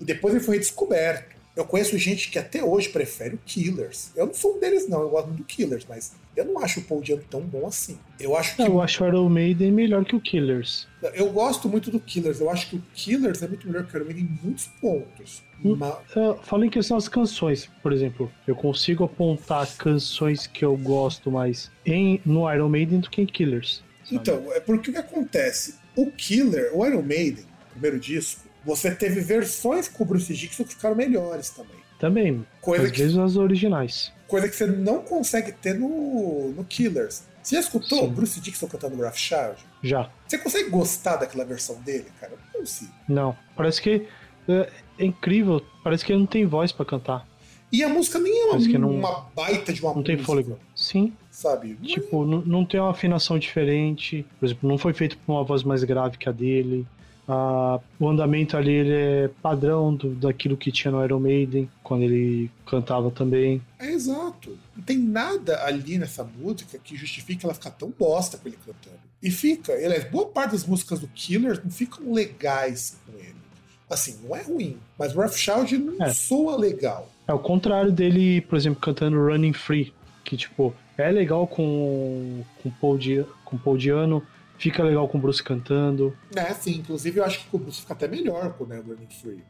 S1: E depois ele foi redescoberto. Eu conheço gente que até hoje prefere o Killers. Eu não sou um deles, não. Eu gosto do Killers, mas eu não acho o Paul Diano tão bom assim. Eu acho que.
S2: Eu acho o Iron Maiden melhor que o Killers.
S1: Eu gosto muito do Killers. Eu acho que o Killers é muito melhor que o Iron Maiden em muitos pontos.
S2: Hum, mas... Fala em questão das canções, por exemplo. Eu consigo apontar canções que eu gosto mais em, no Iron Maiden do que em Killers.
S1: Sabe? Então, é porque o que acontece? O Killer, o Iron Maiden, primeiro disco, você teve versões com o Bruce Dixon que ficaram melhores também.
S2: Também. Coisa às que, vezes as originais.
S1: Coisa que você não consegue ter no, no Killers. Você já escutou o Bruce Dixon cantando Rough Child?
S2: Já.
S1: Você consegue gostar daquela versão dele, cara? Eu não consigo.
S2: Não. Parece que é, é incrível. Parece que ele não tem voz para cantar.
S1: E a música nem é uma, não, uma baita de uma
S2: não
S1: música.
S2: Não tem fôlego. Sim.
S1: Sabe?
S2: Tipo, não, não tem uma afinação diferente. Por exemplo, não foi feito com uma voz mais grave que a dele. O andamento ali ele é padrão do, daquilo que tinha no Iron Maiden, quando ele cantava também.
S1: É exato. Não tem nada ali nessa música que justifique ela ficar tão bosta com ele cantando. E fica, ele, boa parte das músicas do Killers não ficam legais com ele. Assim, não é ruim, mas Rough Child não é. soa legal.
S2: É o contrário dele, por exemplo, cantando Running Free, que tipo, é legal com, com Paul, Di, com Paul Diano, Fica legal com o Bruce cantando.
S1: É, sim. Inclusive, eu acho que o Bruce fica até melhor com o Never Running Free.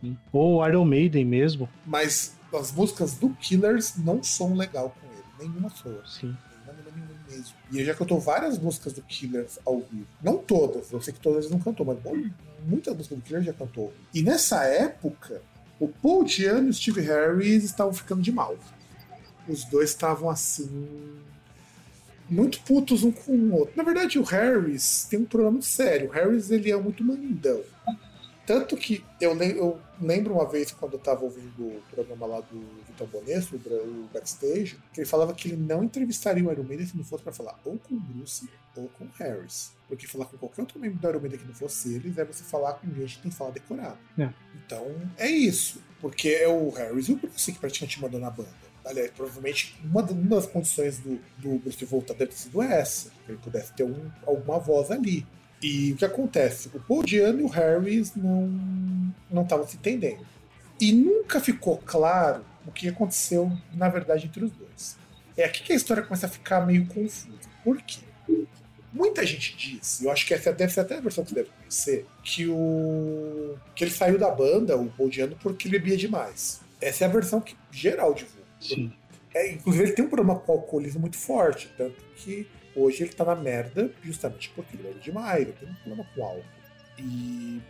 S2: Sim. Ou Iron Maiden mesmo.
S1: Mas as músicas do Killers não são legal com ele. Nenhuma soa.
S2: Sim.
S1: Nenhuma, nenhuma mesmo. E já cantou várias músicas do Killers ao vivo. Não todas. Eu sei que todas não cantou, mas muitas músicas do Killers já cantou. E nessa época, o Paul Diano e o Steve Harris estavam ficando de mal. Os dois estavam assim muito putos um com o outro. Na verdade, o Harris tem um problema sério. O Harris ele é muito mandão. Tanto que eu, eu lembro uma vez quando eu estava ouvindo o programa lá do Vitor Bonesso, o Backstage, que ele falava que ele não entrevistaria o Iron Maiden se não fosse para falar ou com o Bruce ou com o Harris. Porque falar com qualquer outro membro do Iron Maiden que não fosse eles é você falar com gente que tem fala decorada.
S2: É.
S1: Então é isso. Porque é o Harris e o Bruce que praticamente mandou na banda. Aliás, provavelmente uma das condições do, do Bruce voltar deve ter sido essa. Que ele pudesse ter um, alguma voz ali. E o que acontece? O Paul Diano e o Harris não não estavam se entendendo. E nunca ficou claro o que aconteceu, na verdade, entre os dois. É aqui que a história começa a ficar meio confusa. Por quê? Muita gente diz, eu acho que essa deve ser até a versão que você deve conhecer, que o que ele saiu da banda, o Paul Diano, porque ele bebia demais. Essa é a versão que geral divulga.
S2: Sim.
S1: É, inclusive, ele tem um problema com o alcoolismo muito forte, tanto que hoje ele tá na merda justamente porque ele bebe demais, ele tem um problema com álcool. E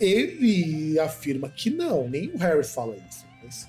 S1: ele afirma que não, nem o Harry fala isso. Mas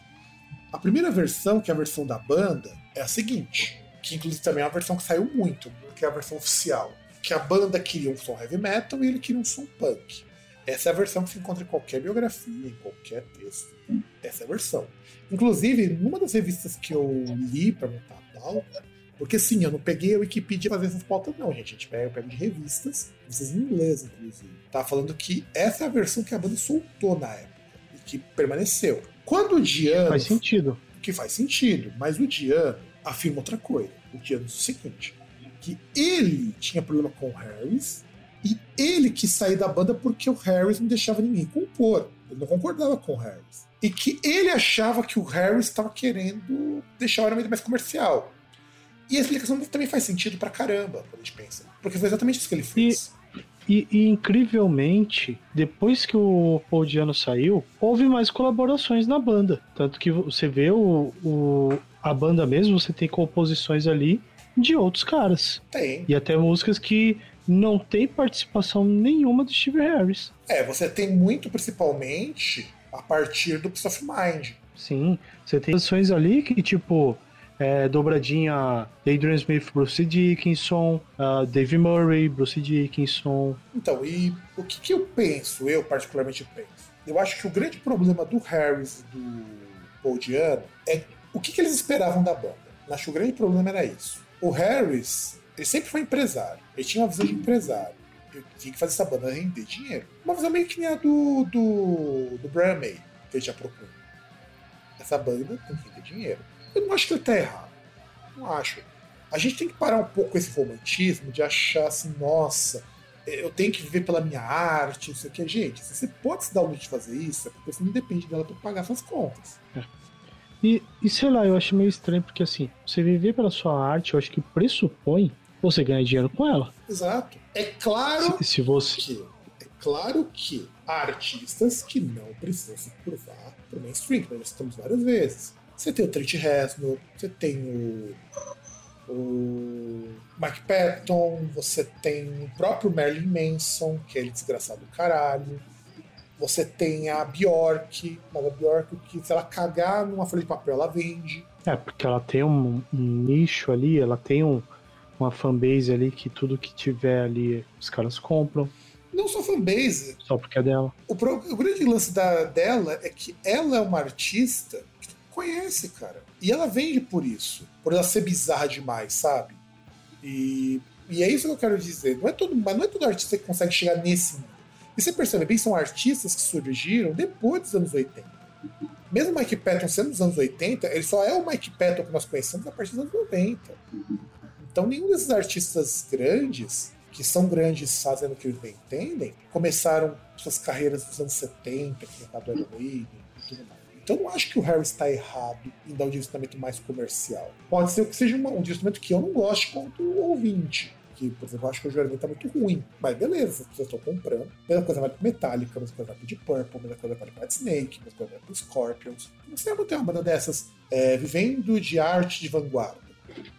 S1: a primeira versão, que é a versão da banda, é a seguinte, que inclusive também é uma versão que saiu muito, que é a versão oficial, que a banda queria um som heavy metal e ele queria um som punk. Essa é a versão que se encontra em qualquer biografia, em qualquer texto. Essa é a versão. Inclusive, numa das revistas que eu li para montar a pauta, porque sim, eu não peguei a Wikipedia pra fazer essas pautas, não, gente. A gente pega, eu pego de revistas, revistas em inglês, inclusive. Tá falando que essa é a versão que a banda soltou na época e que permaneceu. Quando o Diano.
S2: Faz sentido.
S1: Que faz sentido, mas o Diano afirma outra coisa. O Diano diz o seguinte: que ele tinha problema com o Harris e ele quis sair da banda porque o Harris não deixava ninguém compor. Ele não concordava com o Harris. E que ele achava que o Harris estava querendo deixar o elemento mais comercial. E a explicação também faz sentido pra caramba, quando a gente pensa. Porque foi exatamente isso que ele fez.
S2: E, e, incrivelmente, depois que o Paul Diano saiu, houve mais colaborações na banda. Tanto que você vê o, o, a banda mesmo, você tem composições ali de outros caras.
S1: Tem.
S2: E até músicas que não tem participação nenhuma do Steve Harris.
S1: É, você tem muito, principalmente, a partir do Peace of Mind.
S2: Sim, você tem canções ali que, tipo, é, dobradinha Adrian Smith, Bruce Dickinson, uh, Dave Murray, Bruce Dickinson.
S1: Então, e o que, que, eu penso, eu particularmente penso? Eu acho que o grande problema do Harris e do Paul Diano é o que, que eles esperavam da banda. Eu acho que o grande problema era isso. O Harris, ele sempre foi empresário, ele tinha uma visão de empresário. Ele tinha que fazer essa banda render dinheiro. Uma visão meio que nem a do, do, do Brian May, que ele já propôs. Essa banda tem que render dinheiro. Eu não acho que ele tá errado. Não acho. A gente tem que parar um pouco esse romantismo de achar assim, nossa, eu tenho que viver pela minha arte, isso aqui. Gente, se você pode se dar o luxo de fazer isso, é porque você não depende dela para pagar suas contas.
S2: É. E, e sei lá, eu acho meio estranho, porque assim, você viver pela sua arte, eu acho que pressupõe você ganhar dinheiro com ela.
S1: Exato. É claro
S2: se, se você...
S1: que. É claro que há artistas que não precisam se curvar pro mainstream, nós estamos várias vezes. Você tem o Trent Reznor, você tem o, o Mike Patton, você tem o próprio Marilyn Manson, que é ele desgraçado do caralho. Você tem a Bjork, mas a Bjork, que se ela cagar numa folha de papel, ela vende.
S2: É, porque ela tem um, um nicho ali, ela tem um, uma fanbase ali que tudo que tiver ali os caras compram.
S1: Não só fanbase.
S2: Só porque é dela.
S1: O, o grande lance da, dela é que ela é uma artista conhece, cara. E ela vende por isso. Por ela ser bizarra demais, sabe? E, e é isso que eu quero dizer. Não é todo, mas não é todo artista que consegue chegar nesse nível. E você percebe bem, são artistas que surgiram depois dos anos 80. Mesmo o Mike Patton sendo dos anos 80, ele só é o Mike Patton que nós conhecemos a partir dos anos 90. Então nenhum desses artistas grandes, que são grandes fazendo o que eles bem entendem, começaram suas carreiras nos anos 70, que é o Iron Maiden e tudo mais. Então eu não acho que o Harry está errado em dar um direcionamento mais comercial. Pode ser que seja uma, um direcionamento que eu não goste quanto ouvinte. Que, por exemplo, eu acho que o juramento tá muito ruim. Mas beleza, as pessoas estão comprando. Mesma coisa vale pro Metallica, mesma coisa vale pro Deep Purple, mesma coisa vale White Snake, mesma coisa vale pro Scorpions. Não sei como ter uma banda dessas é, vivendo de arte de vanguarda.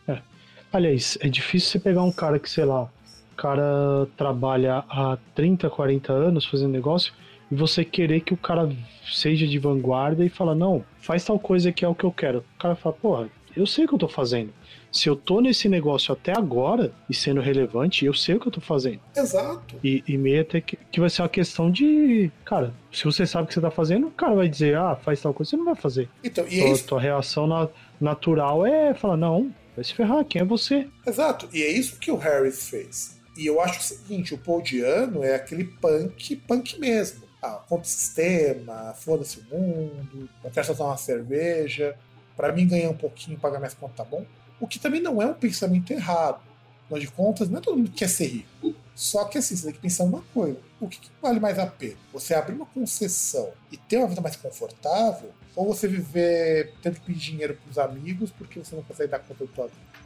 S2: É. Aliás, é difícil você pegar um cara que, sei lá, o cara trabalha há 30, 40 anos fazendo negócio e você querer que o cara seja de vanguarda e falar, não, faz tal coisa que é o que eu quero. O cara fala, porra, eu sei o que eu tô fazendo. Se eu tô nesse negócio até agora e sendo relevante, eu sei o que eu tô fazendo.
S1: Exato.
S2: E, e meio até que, que vai ser uma questão de. Cara, se você sabe o que você tá fazendo, o cara vai dizer, ah, faz tal coisa, você não vai fazer.
S1: Então, e é
S2: Tua,
S1: isso.
S2: tua reação na- natural é falar, não, vai se ferrar, quem é você?
S1: Exato. E é isso que o Harris fez. E eu acho o seguinte, o Paul Diano é aquele punk, punk mesmo. Ah, compra o sistema, foda-se o mundo, eu quero só tomar uma cerveja, pra mim ganhar um pouquinho, pagar minhas contas, tá bom? O que também não é um pensamento errado. Afinal de contas, não é todo mundo que quer ser rico. Só que assim, você tem que pensar uma coisa. O que, que vale mais a pena? Você abrir uma concessão e ter uma vida mais confortável? Ou você viver tendo que pedir dinheiro pros amigos porque você não consegue dar conta tua vida?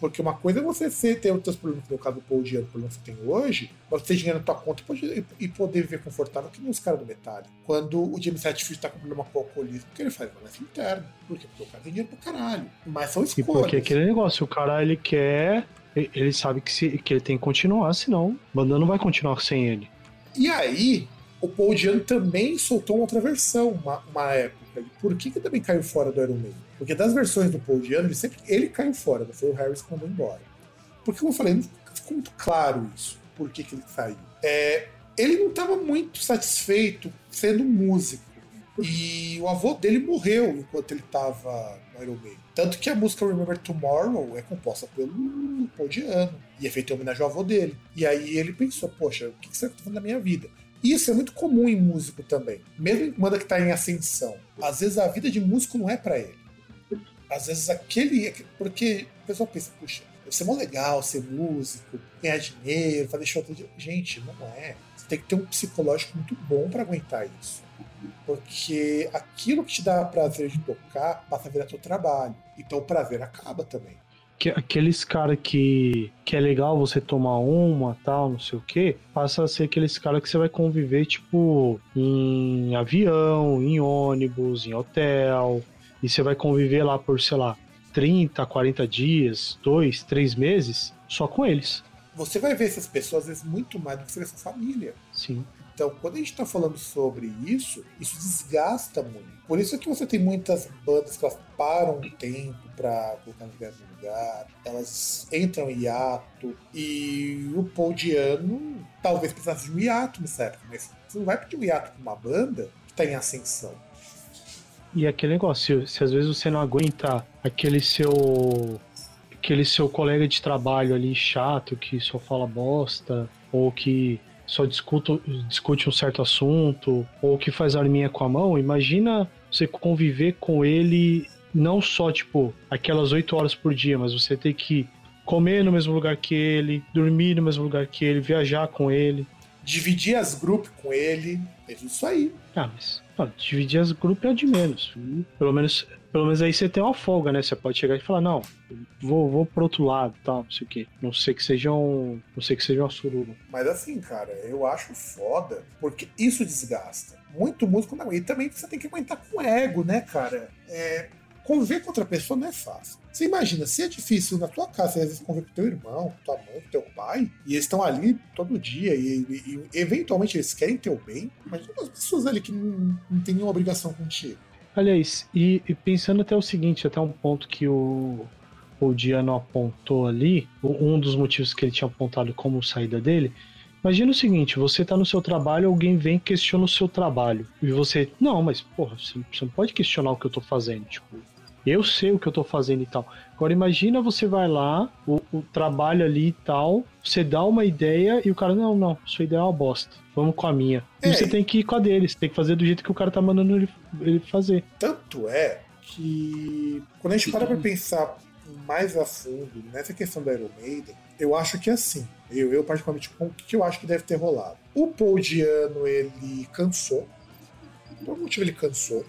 S1: Porque uma coisa é você ser, ter os seus problemas, no caso do Paul Diano, o problema que você tem hoje, mas você ter dinheiro na tua conta e poder, e viver confortável que nem os caras do Metallica. Quando o James Hetfield tá com problema com o alcoolismo, o que ele faz? Vai mais interno. Por quê? Porque o cara tem dinheiro pra caralho. Mas são
S2: E
S1: escolhas.
S2: porque aquele negócio, o cara ele quer. ele- Ele sabe que, se, que ele tem que continuar, senão a banda não vai continuar sem ele.
S1: E aí, o Paul Diano também soltou uma outra versão, uma, uma época. Por que, que também caiu fora do Iron Maiden? Porque das versões do Paul Diano, ele sempre ele caiu fora, não foi o Harris que mandou embora. Porque, como eu falei, não ficou muito claro isso, por que, que ele saiu. É, ele não estava muito satisfeito sendo músico. E o avô dele morreu enquanto ele estava no Iron Maiden. Tanto que a música Remember Tomorrow é composta pelo Paul Diano. E é feita em homenagem ao avô dele. E aí ele pensou, poxa, o que será que eu tô fazendo na minha vida? Isso é muito comum em músico também. Mesmo em banda que está em ascensão. Às vezes a vida de músico não é para ele. Às vezes aquele. Porque o pessoal pensa, puxa, deve ser mó legal ser músico, ganhar dinheiro, fazer show todo dia. Gente, não é. Você tem que ter um psicológico muito bom para aguentar isso. Porque aquilo que te dá prazer de tocar passa a virar teu trabalho. Então o prazer acaba também.
S2: Que, aqueles cara que, que é legal você tomar uma, tal, não sei o que, passa a ser aqueles cara que você vai conviver, tipo, em avião, em ônibus, em hotel, e você vai conviver lá por, sei lá, 30, 40 dias, dois, três meses, só com eles.
S1: Você vai ver essas pessoas, às vezes, muito mais do que você vê sua família.
S2: Sim.
S1: Então, quando a gente está falando sobre isso, isso desgasta muito. Por isso que você tem muitas bandas que elas param um tempo para colocar no lugar, elas entram em hiato, e o Paul Diano talvez precisasse de um hiato nessa mas você não vai pedir um hiato para uma banda que está em ascensão.
S2: E aquele negócio, se, se às vezes você não aguenta aquele seu aquele seu colega de trabalho ali chato que só fala bosta ou que só discuto, discute um certo assunto ou que faz arminha com a mão, imagina você conviver com ele não só tipo aquelas oito horas por dia, mas você ter que comer no mesmo lugar que ele, dormir no mesmo lugar que ele, viajar com ele.
S1: Dividir as grupos com ele, é isso aí.
S2: Ah, mas dividir as grupos é o de menos. Pelo menos, pelo menos aí você tem uma folga, né? Você pode chegar e falar, não, vou, vou pro outro lado, tal, não sei o quê. Não sei que seja um. Não sei que seja uma suruba.
S1: Mas assim, cara, eu acho foda, porque isso desgasta. Muito músico não. E também você tem que aguentar com ego, né, cara? É, conviver com outra pessoa não é fácil. Você imagina, se é difícil na tua casa, às vezes conviver com teu irmão, com tua mãe, com teu pai, e eles estão ali todo dia, e, e- e eventualmente eles querem teu bem, mas as pessoas ali que não, não têm nenhuma obrigação contigo.
S2: Aliás, e, e pensando até o seguinte, até um ponto que o, o Diano apontou ali, um dos motivos que ele tinha apontado como saída dele. Imagina o seguinte, você tá no seu trabalho, alguém vem e questiona o seu trabalho. E você, não, mas porra, você, não pode questionar o que eu tô fazendo, tipo, eu sei o que eu tô fazendo e tal. Agora imagina você vai lá, o, o trabalho ali e tal, você dá uma ideia e o cara, não, não, sua ideia é uma bosta. Vamos com a minha. E
S1: É.
S2: você tem que ir com a dele, você tem que fazer do jeito que o cara tá mandando ele, ele fazer.
S1: Tanto é que quando a gente para pra pensar mais a fundo nessa questão da Iron Maiden, eu acho que é assim. Eu, eu particularmente, o que eu acho que deve ter rolado? O Paul Diano, ele cansou. Por algum motivo ele cansou.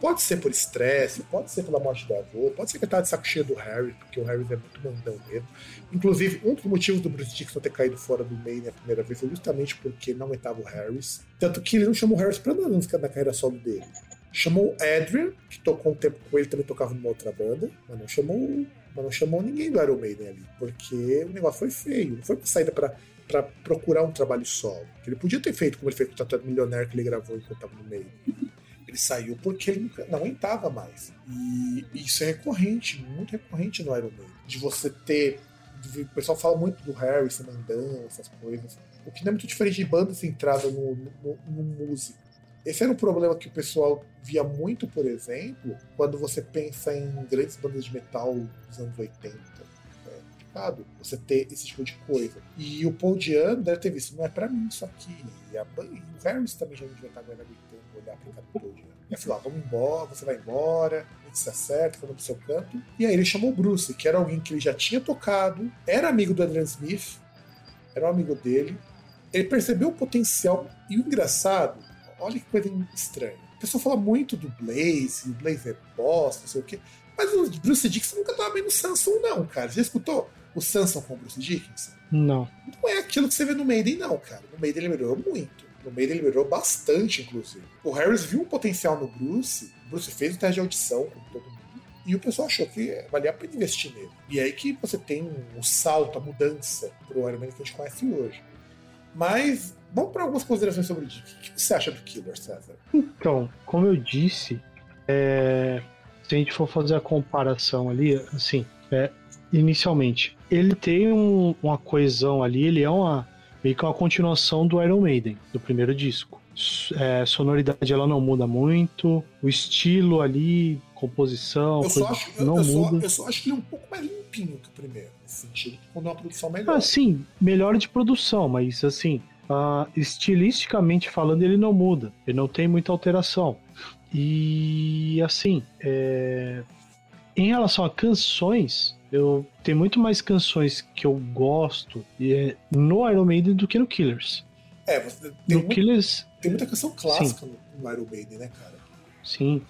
S1: Pode ser por estresse, pode ser pela morte do avô, pode ser que ele tava de saco cheio do Harry, porque o Harry é muito mandão mesmo. Inclusive, um dos motivos do Bruce Dixon ter caído fora do Maine a primeira vez foi justamente porque não aguentava o Harris. Tanto que ele não chamou o Harris pra nada na carreira solo dele. Chamou o Adrian, que tocou um tempo com ele, também tocava numa outra banda, mas não chamou, mas não chamou ninguém do Iron Maiden ali, porque o negócio foi feio, não foi uma saída pra, pra procurar um trabalho solo. Que ele podia ter feito, como ele fez com o Tatuado Milionário que ele gravou enquanto tava no meio. Ele saiu porque ele não aguentava mais. E isso é recorrente, muito recorrente no Iron Man. De você ter. O pessoal fala muito do Harrison mandando essas coisas. O que não é muito diferente de banda centrada no, no, no músico. Esse era um problema que o pessoal via muito, por exemplo, quando você pensa em grandes bandas de metal dos anos 80. É complicado você ter esse tipo de coisa. E o Paul Diano deve ter visto, não é pra mim isso aqui. E, a, e o Harris também já não devia estar aguentando olhar pra cara E falou: ah, vamos embora, você vai embora, a gente se acerta, cada pro seu canto. E aí ele chamou o Bruce, que era alguém que ele já tinha tocado, era amigo do Adrian Smith, era um amigo dele. Ele percebeu o potencial e o engraçado olha que coisa estranha. O pessoal fala muito do Blaze, o Blaze é bosta, não sei o quê. Mas o Bruce Dickinson nunca tava bem no Samson, não, cara. Já escutou o Samson com o Bruce Dickinson?
S2: Não.
S1: Não é aquilo que você vê no Maiden, não, cara. No Maiden ele melhorou muito. No Maiden ele melhorou bastante, inclusive. O Harris viu um potencial no Bruce. O Bruce fez o teste de audição com todo mundo. E o pessoal achou que valia a pena investir nele. E é aí que você tem um salto, a mudança pro Iron Man que a gente conhece hoje. Mas vamos para algumas considerações sobre o Dick. O que você acha do Killer, César?
S2: Então, como eu disse, é, se a gente for fazer a comparação ali, assim, é, inicialmente, ele tem um, uma coesão ali, ele é uma meio que uma continuação do Iron Maiden, do primeiro disco. É, sonoridade ela não muda muito, o estilo ali, composição,
S1: eu só acho, não eu, muda. Só, eu só acho que ele é um pouco mais limpinho que o primeiro, nesse sentido, quando é uma produção melhor.
S2: Ah, sim, melhor de produção, mas assim, uh, estilisticamente falando, ele não muda, ele não tem muita alteração. E assim, é... em relação a canções, eu tenho muito mais canções que eu gosto no Iron Maiden do que no Killers.
S1: É, você tem, no muito, Killers, tem muita canção clássica sim. no Iron Maiden, né, cara?
S2: Sim.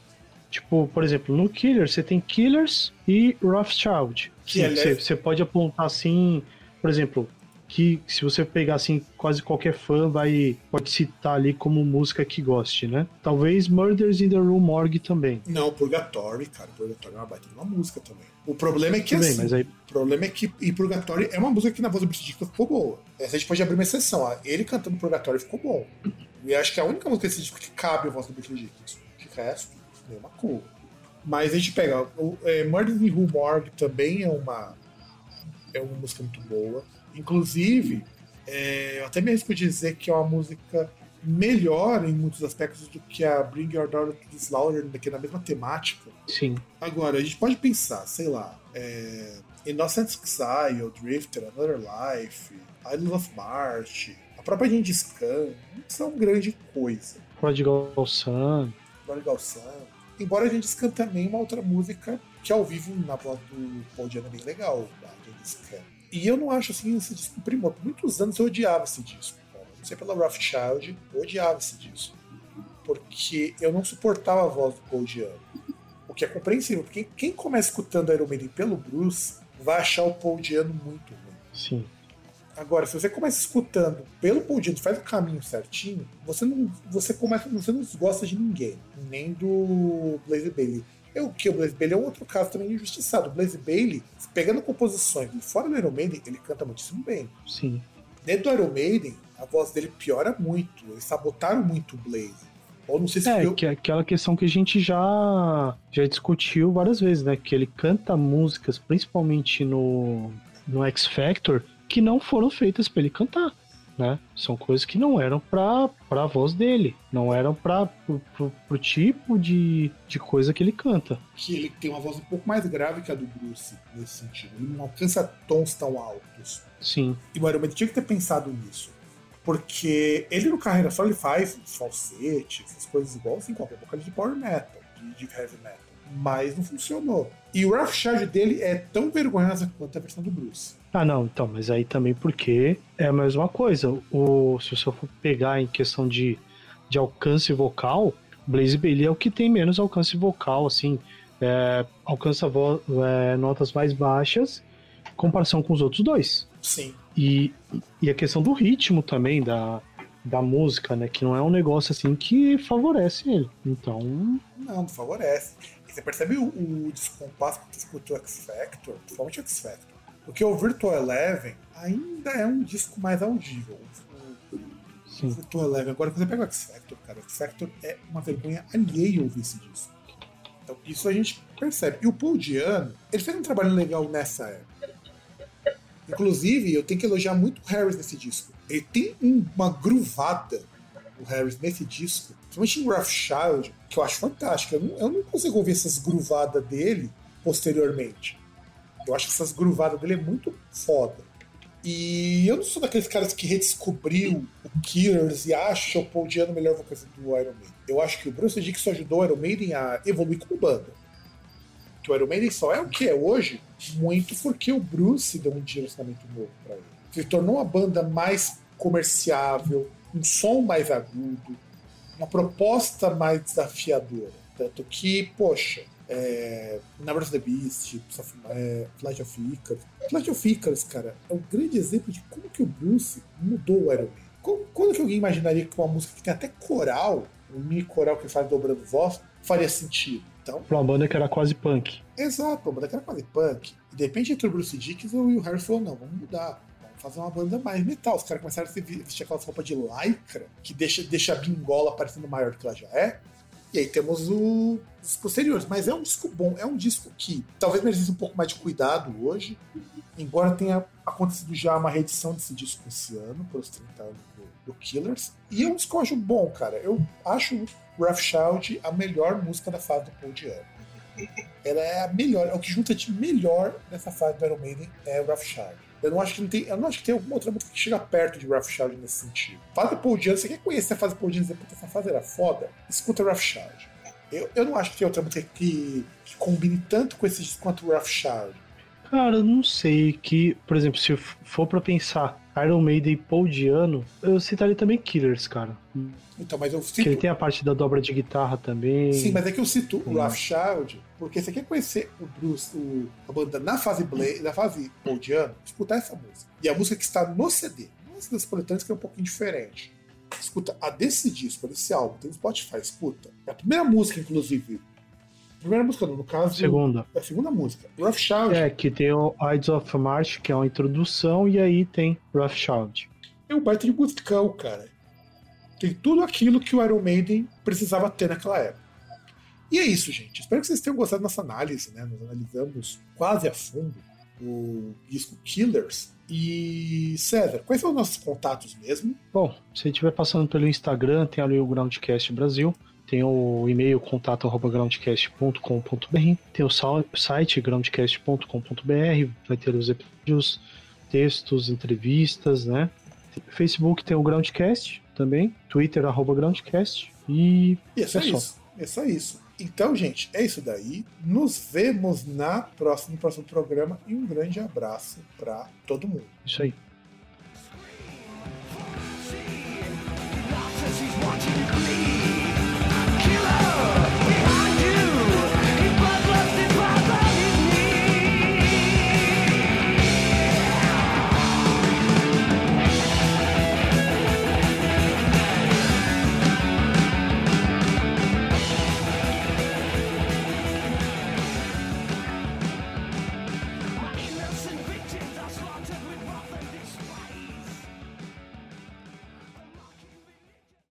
S2: Tipo, por exemplo, no Killers você tem Killers e Rothschild. Sim, você, você pode apontar assim, por exemplo, que se você pegar assim, quase qualquer fã vai pode citar ali como música que goste, né? Talvez Murders in the Room Morgue também.
S1: Não, Purgatory, cara, Purgatory é uma baita de uma música também. O problema é que Tudo assim, aí... o problema é que e Purgatory é uma música que na voz do Bruce Dickinson ficou boa. Essa a gente pode abrir uma exceção, ó. ele cantando Purgatory ficou bom. E acho que é a única música desse disco que cabe a voz do Bruce Dickinson. De resto, nenhuma cor. Mas a gente pega o é, Murders in the Room Morgue também é uma é uma música muito boa. Inclusive, é, eu até me arrisco dizer que é uma música melhor em muitos aspectos do que a Bring Your Daughter to the Slaughter, que é na mesma temática.
S2: Sim.
S1: Agora, a gente pode pensar, sei lá, é, Innocent Exile, Drifter, Another Life, Island of March, a própria Gengis Khan, são grande coisa.
S2: Prodigal Sun.
S1: Prodigal Sun. Embora a gente Khan também uma outra música que ao vivo na voz do Paul Diana é bem legal, da Gengis Khan. E eu não acho assim esse disco primor. Por muitos anos eu odiava esse disco. Cara. Não sei pela Rothschild, eu odiava esse disco. Porque eu não suportava a voz do Paul. O que é compreensível, porque quem começa escutando Iron Maiden pelo Bruce vai achar o Paul Diano muito ruim.
S2: Sim.
S1: Agora, se você começa escutando pelo Paul Diano, faz o caminho certinho, você não, você começa, você não gosta de ninguém, nem do Blaze Bailey. É o que o Blaze Bailey é um outro caso também injustiçado. O Blaze Bailey, pegando composições fora do Iron Maiden, ele canta muitíssimo bem.
S2: Sim.
S1: Dentro do Iron Maiden, a voz dele piora muito. Eles sabotaram muito o Blaze. Ou não sei se
S2: é, eu... que é aquela questão que a gente já, já discutiu várias vezes, né? Que ele canta músicas, principalmente no, no X Factor, que não foram feitas para ele cantar né? São coisas que não eram pra, pra voz dele, não eram pra, pro, tipo de, de coisa que ele canta.
S1: Que ele tem uma voz um pouco mais grave que a do Bruce, nesse sentido. Ele não alcança tons tão altos.
S2: Sim.
S1: E o Iron Man tinha que ter pensado nisso. Porque ele no carreira só ele faz falsete, essas coisas igual assim, qualquer boca de power metal, de, de heavy metal. Mas não funcionou. E o rough charge dele é tão vergonhosa quanto a versão do Bruce.
S2: Ah, não, então, mas aí também porque é a mesma coisa. O, se você for pegar em questão de, de alcance vocal, Blaze Bailey é o que tem menos alcance vocal, assim, é, alcança vo, é, notas mais baixas em comparação com os outros dois.
S1: Sim.
S2: E, e a questão do ritmo também, da, da música, né? Que não é um negócio assim que favorece ele. Então.
S1: Não, não favorece. E você percebe o, o descompasso que você escutou X Factor, principalmente X Factor porque o Virtual Eleven ainda é um disco mais audível.
S2: Sim.
S1: Frutou Eleven. Agora, quando você pega o X Factor, cara, o X Factor é uma vergonha alheia ouvir esse disco. Então, isso a gente percebe. E o Paul Diano, ele fez um trabalho legal nessa época. Inclusive, eu tenho que elogiar muito o Harris nesse disco. Ele tem uma gruvada, o Harris, nesse disco, principalmente em Child, que eu acho fantástica. Eu não, eu não consigo ouvir essas gruvadas dele posteriormente. Eu acho que essas gruvadas dele é muito foda. E eu não sou daqueles caras que redescobriu o Killers e acha o Paul Diano o melhor vocalista do Iron Maiden. Eu acho que o Bruce Dickinson ajudou o Iron Maiden a evoluir como banda. Que o Iron Maiden só é o que é hoje, muito porque o Bruce deu um direcionamento novo para ele. Se tornou uma banda mais comerciável, um som mais agudo, uma proposta mais desafiadora. Tanto que, poxa, é, Number of the Beast, é, Flight of Icarus. Flight of Icarus, cara, é um grande exemplo de como que o Bruce mudou o Iron Man. Como, quando que alguém imaginaria que uma música que tem até coral, um mini coral que faz dobrando voz, faria sentido? Então,
S2: pra uma banda que era quase punk.
S1: Exato, uma banda que era quase punk. E de repente, entre o Bruce Dickinson e o Harry falou, não, vamos mudar fazer uma banda mais metal. Os caras começaram a vestir aquelas roupas de lycra, que deixa, deixa a bingola parecendo maior do que ela já é. E aí temos o, os posteriores. Mas é um disco bom, é um disco que talvez merecesse um pouco mais de cuidado hoje, embora tenha acontecido já uma reedição desse disco esse ano, pelos 30 anos do, do Killers. E é um disco acho bom, cara. Eu acho Rough Child a melhor música da fase do Paul Diano. Ela é a melhor, é o que junta de melhor nessa fase do Iron Maiden é Rough Child. Eu não acho que não tem, eu não acho que tem alguma outra música que chega perto de Rough Child nesse sentido. Fase Paul Diano, você quer conhecer a fase Paul Diano e dizer, puta, essa fase era foda? Escuta Rough Child. Eu, eu não acho que tem outra música que, que combine tanto com esse disco quanto Rough Child.
S2: Cara, eu não sei que, por exemplo, se for para pensar Iron Maiden e Paul Diano, eu citaria também Killers, cara.
S1: Então, mas eu cito...
S2: Que ele tem a parte da dobra de guitarra também.
S1: Sim, mas é que eu cito o Rough Child, porque você quer conhecer o Bruce, o, a banda na fase Blade, na fase Paul Diano, escutar essa música. E a música que está no CD, não das coletâneas que é um pouquinho diferente. Escuta a desse disco, desse álbum, tem no Spotify, escuta. É a primeira música, inclusive, Primeira música, no caso.
S2: Segunda.
S1: É a segunda música. Rough Child.
S2: É, que tem o Ides of March, que é uma introdução, e aí tem Rough Child.
S1: É um baita de musicão, cara. Tem tudo aquilo que o Iron Maiden precisava ter naquela época. E é isso, gente. Espero que vocês tenham gostado dessa análise, né? Nós analisamos quase a fundo o disco Killers. E César, quais são os nossos contatos mesmo?
S2: Bom, se estiver passando pelo Instagram, tem ali o Groundcast Brasil. Tem o e-mail contato@groundcast.com.br, tem o site groundcast.com.br, vai ter os episódios, textos, entrevistas, né? Facebook tem o Groundcast também, Twitter arroba Groundcast e
S1: é, só isso. É só isso. Então, gente, é isso daí. Nos vemos na próxima, no próximo programa e um grande abraço para todo mundo.
S2: Isso aí.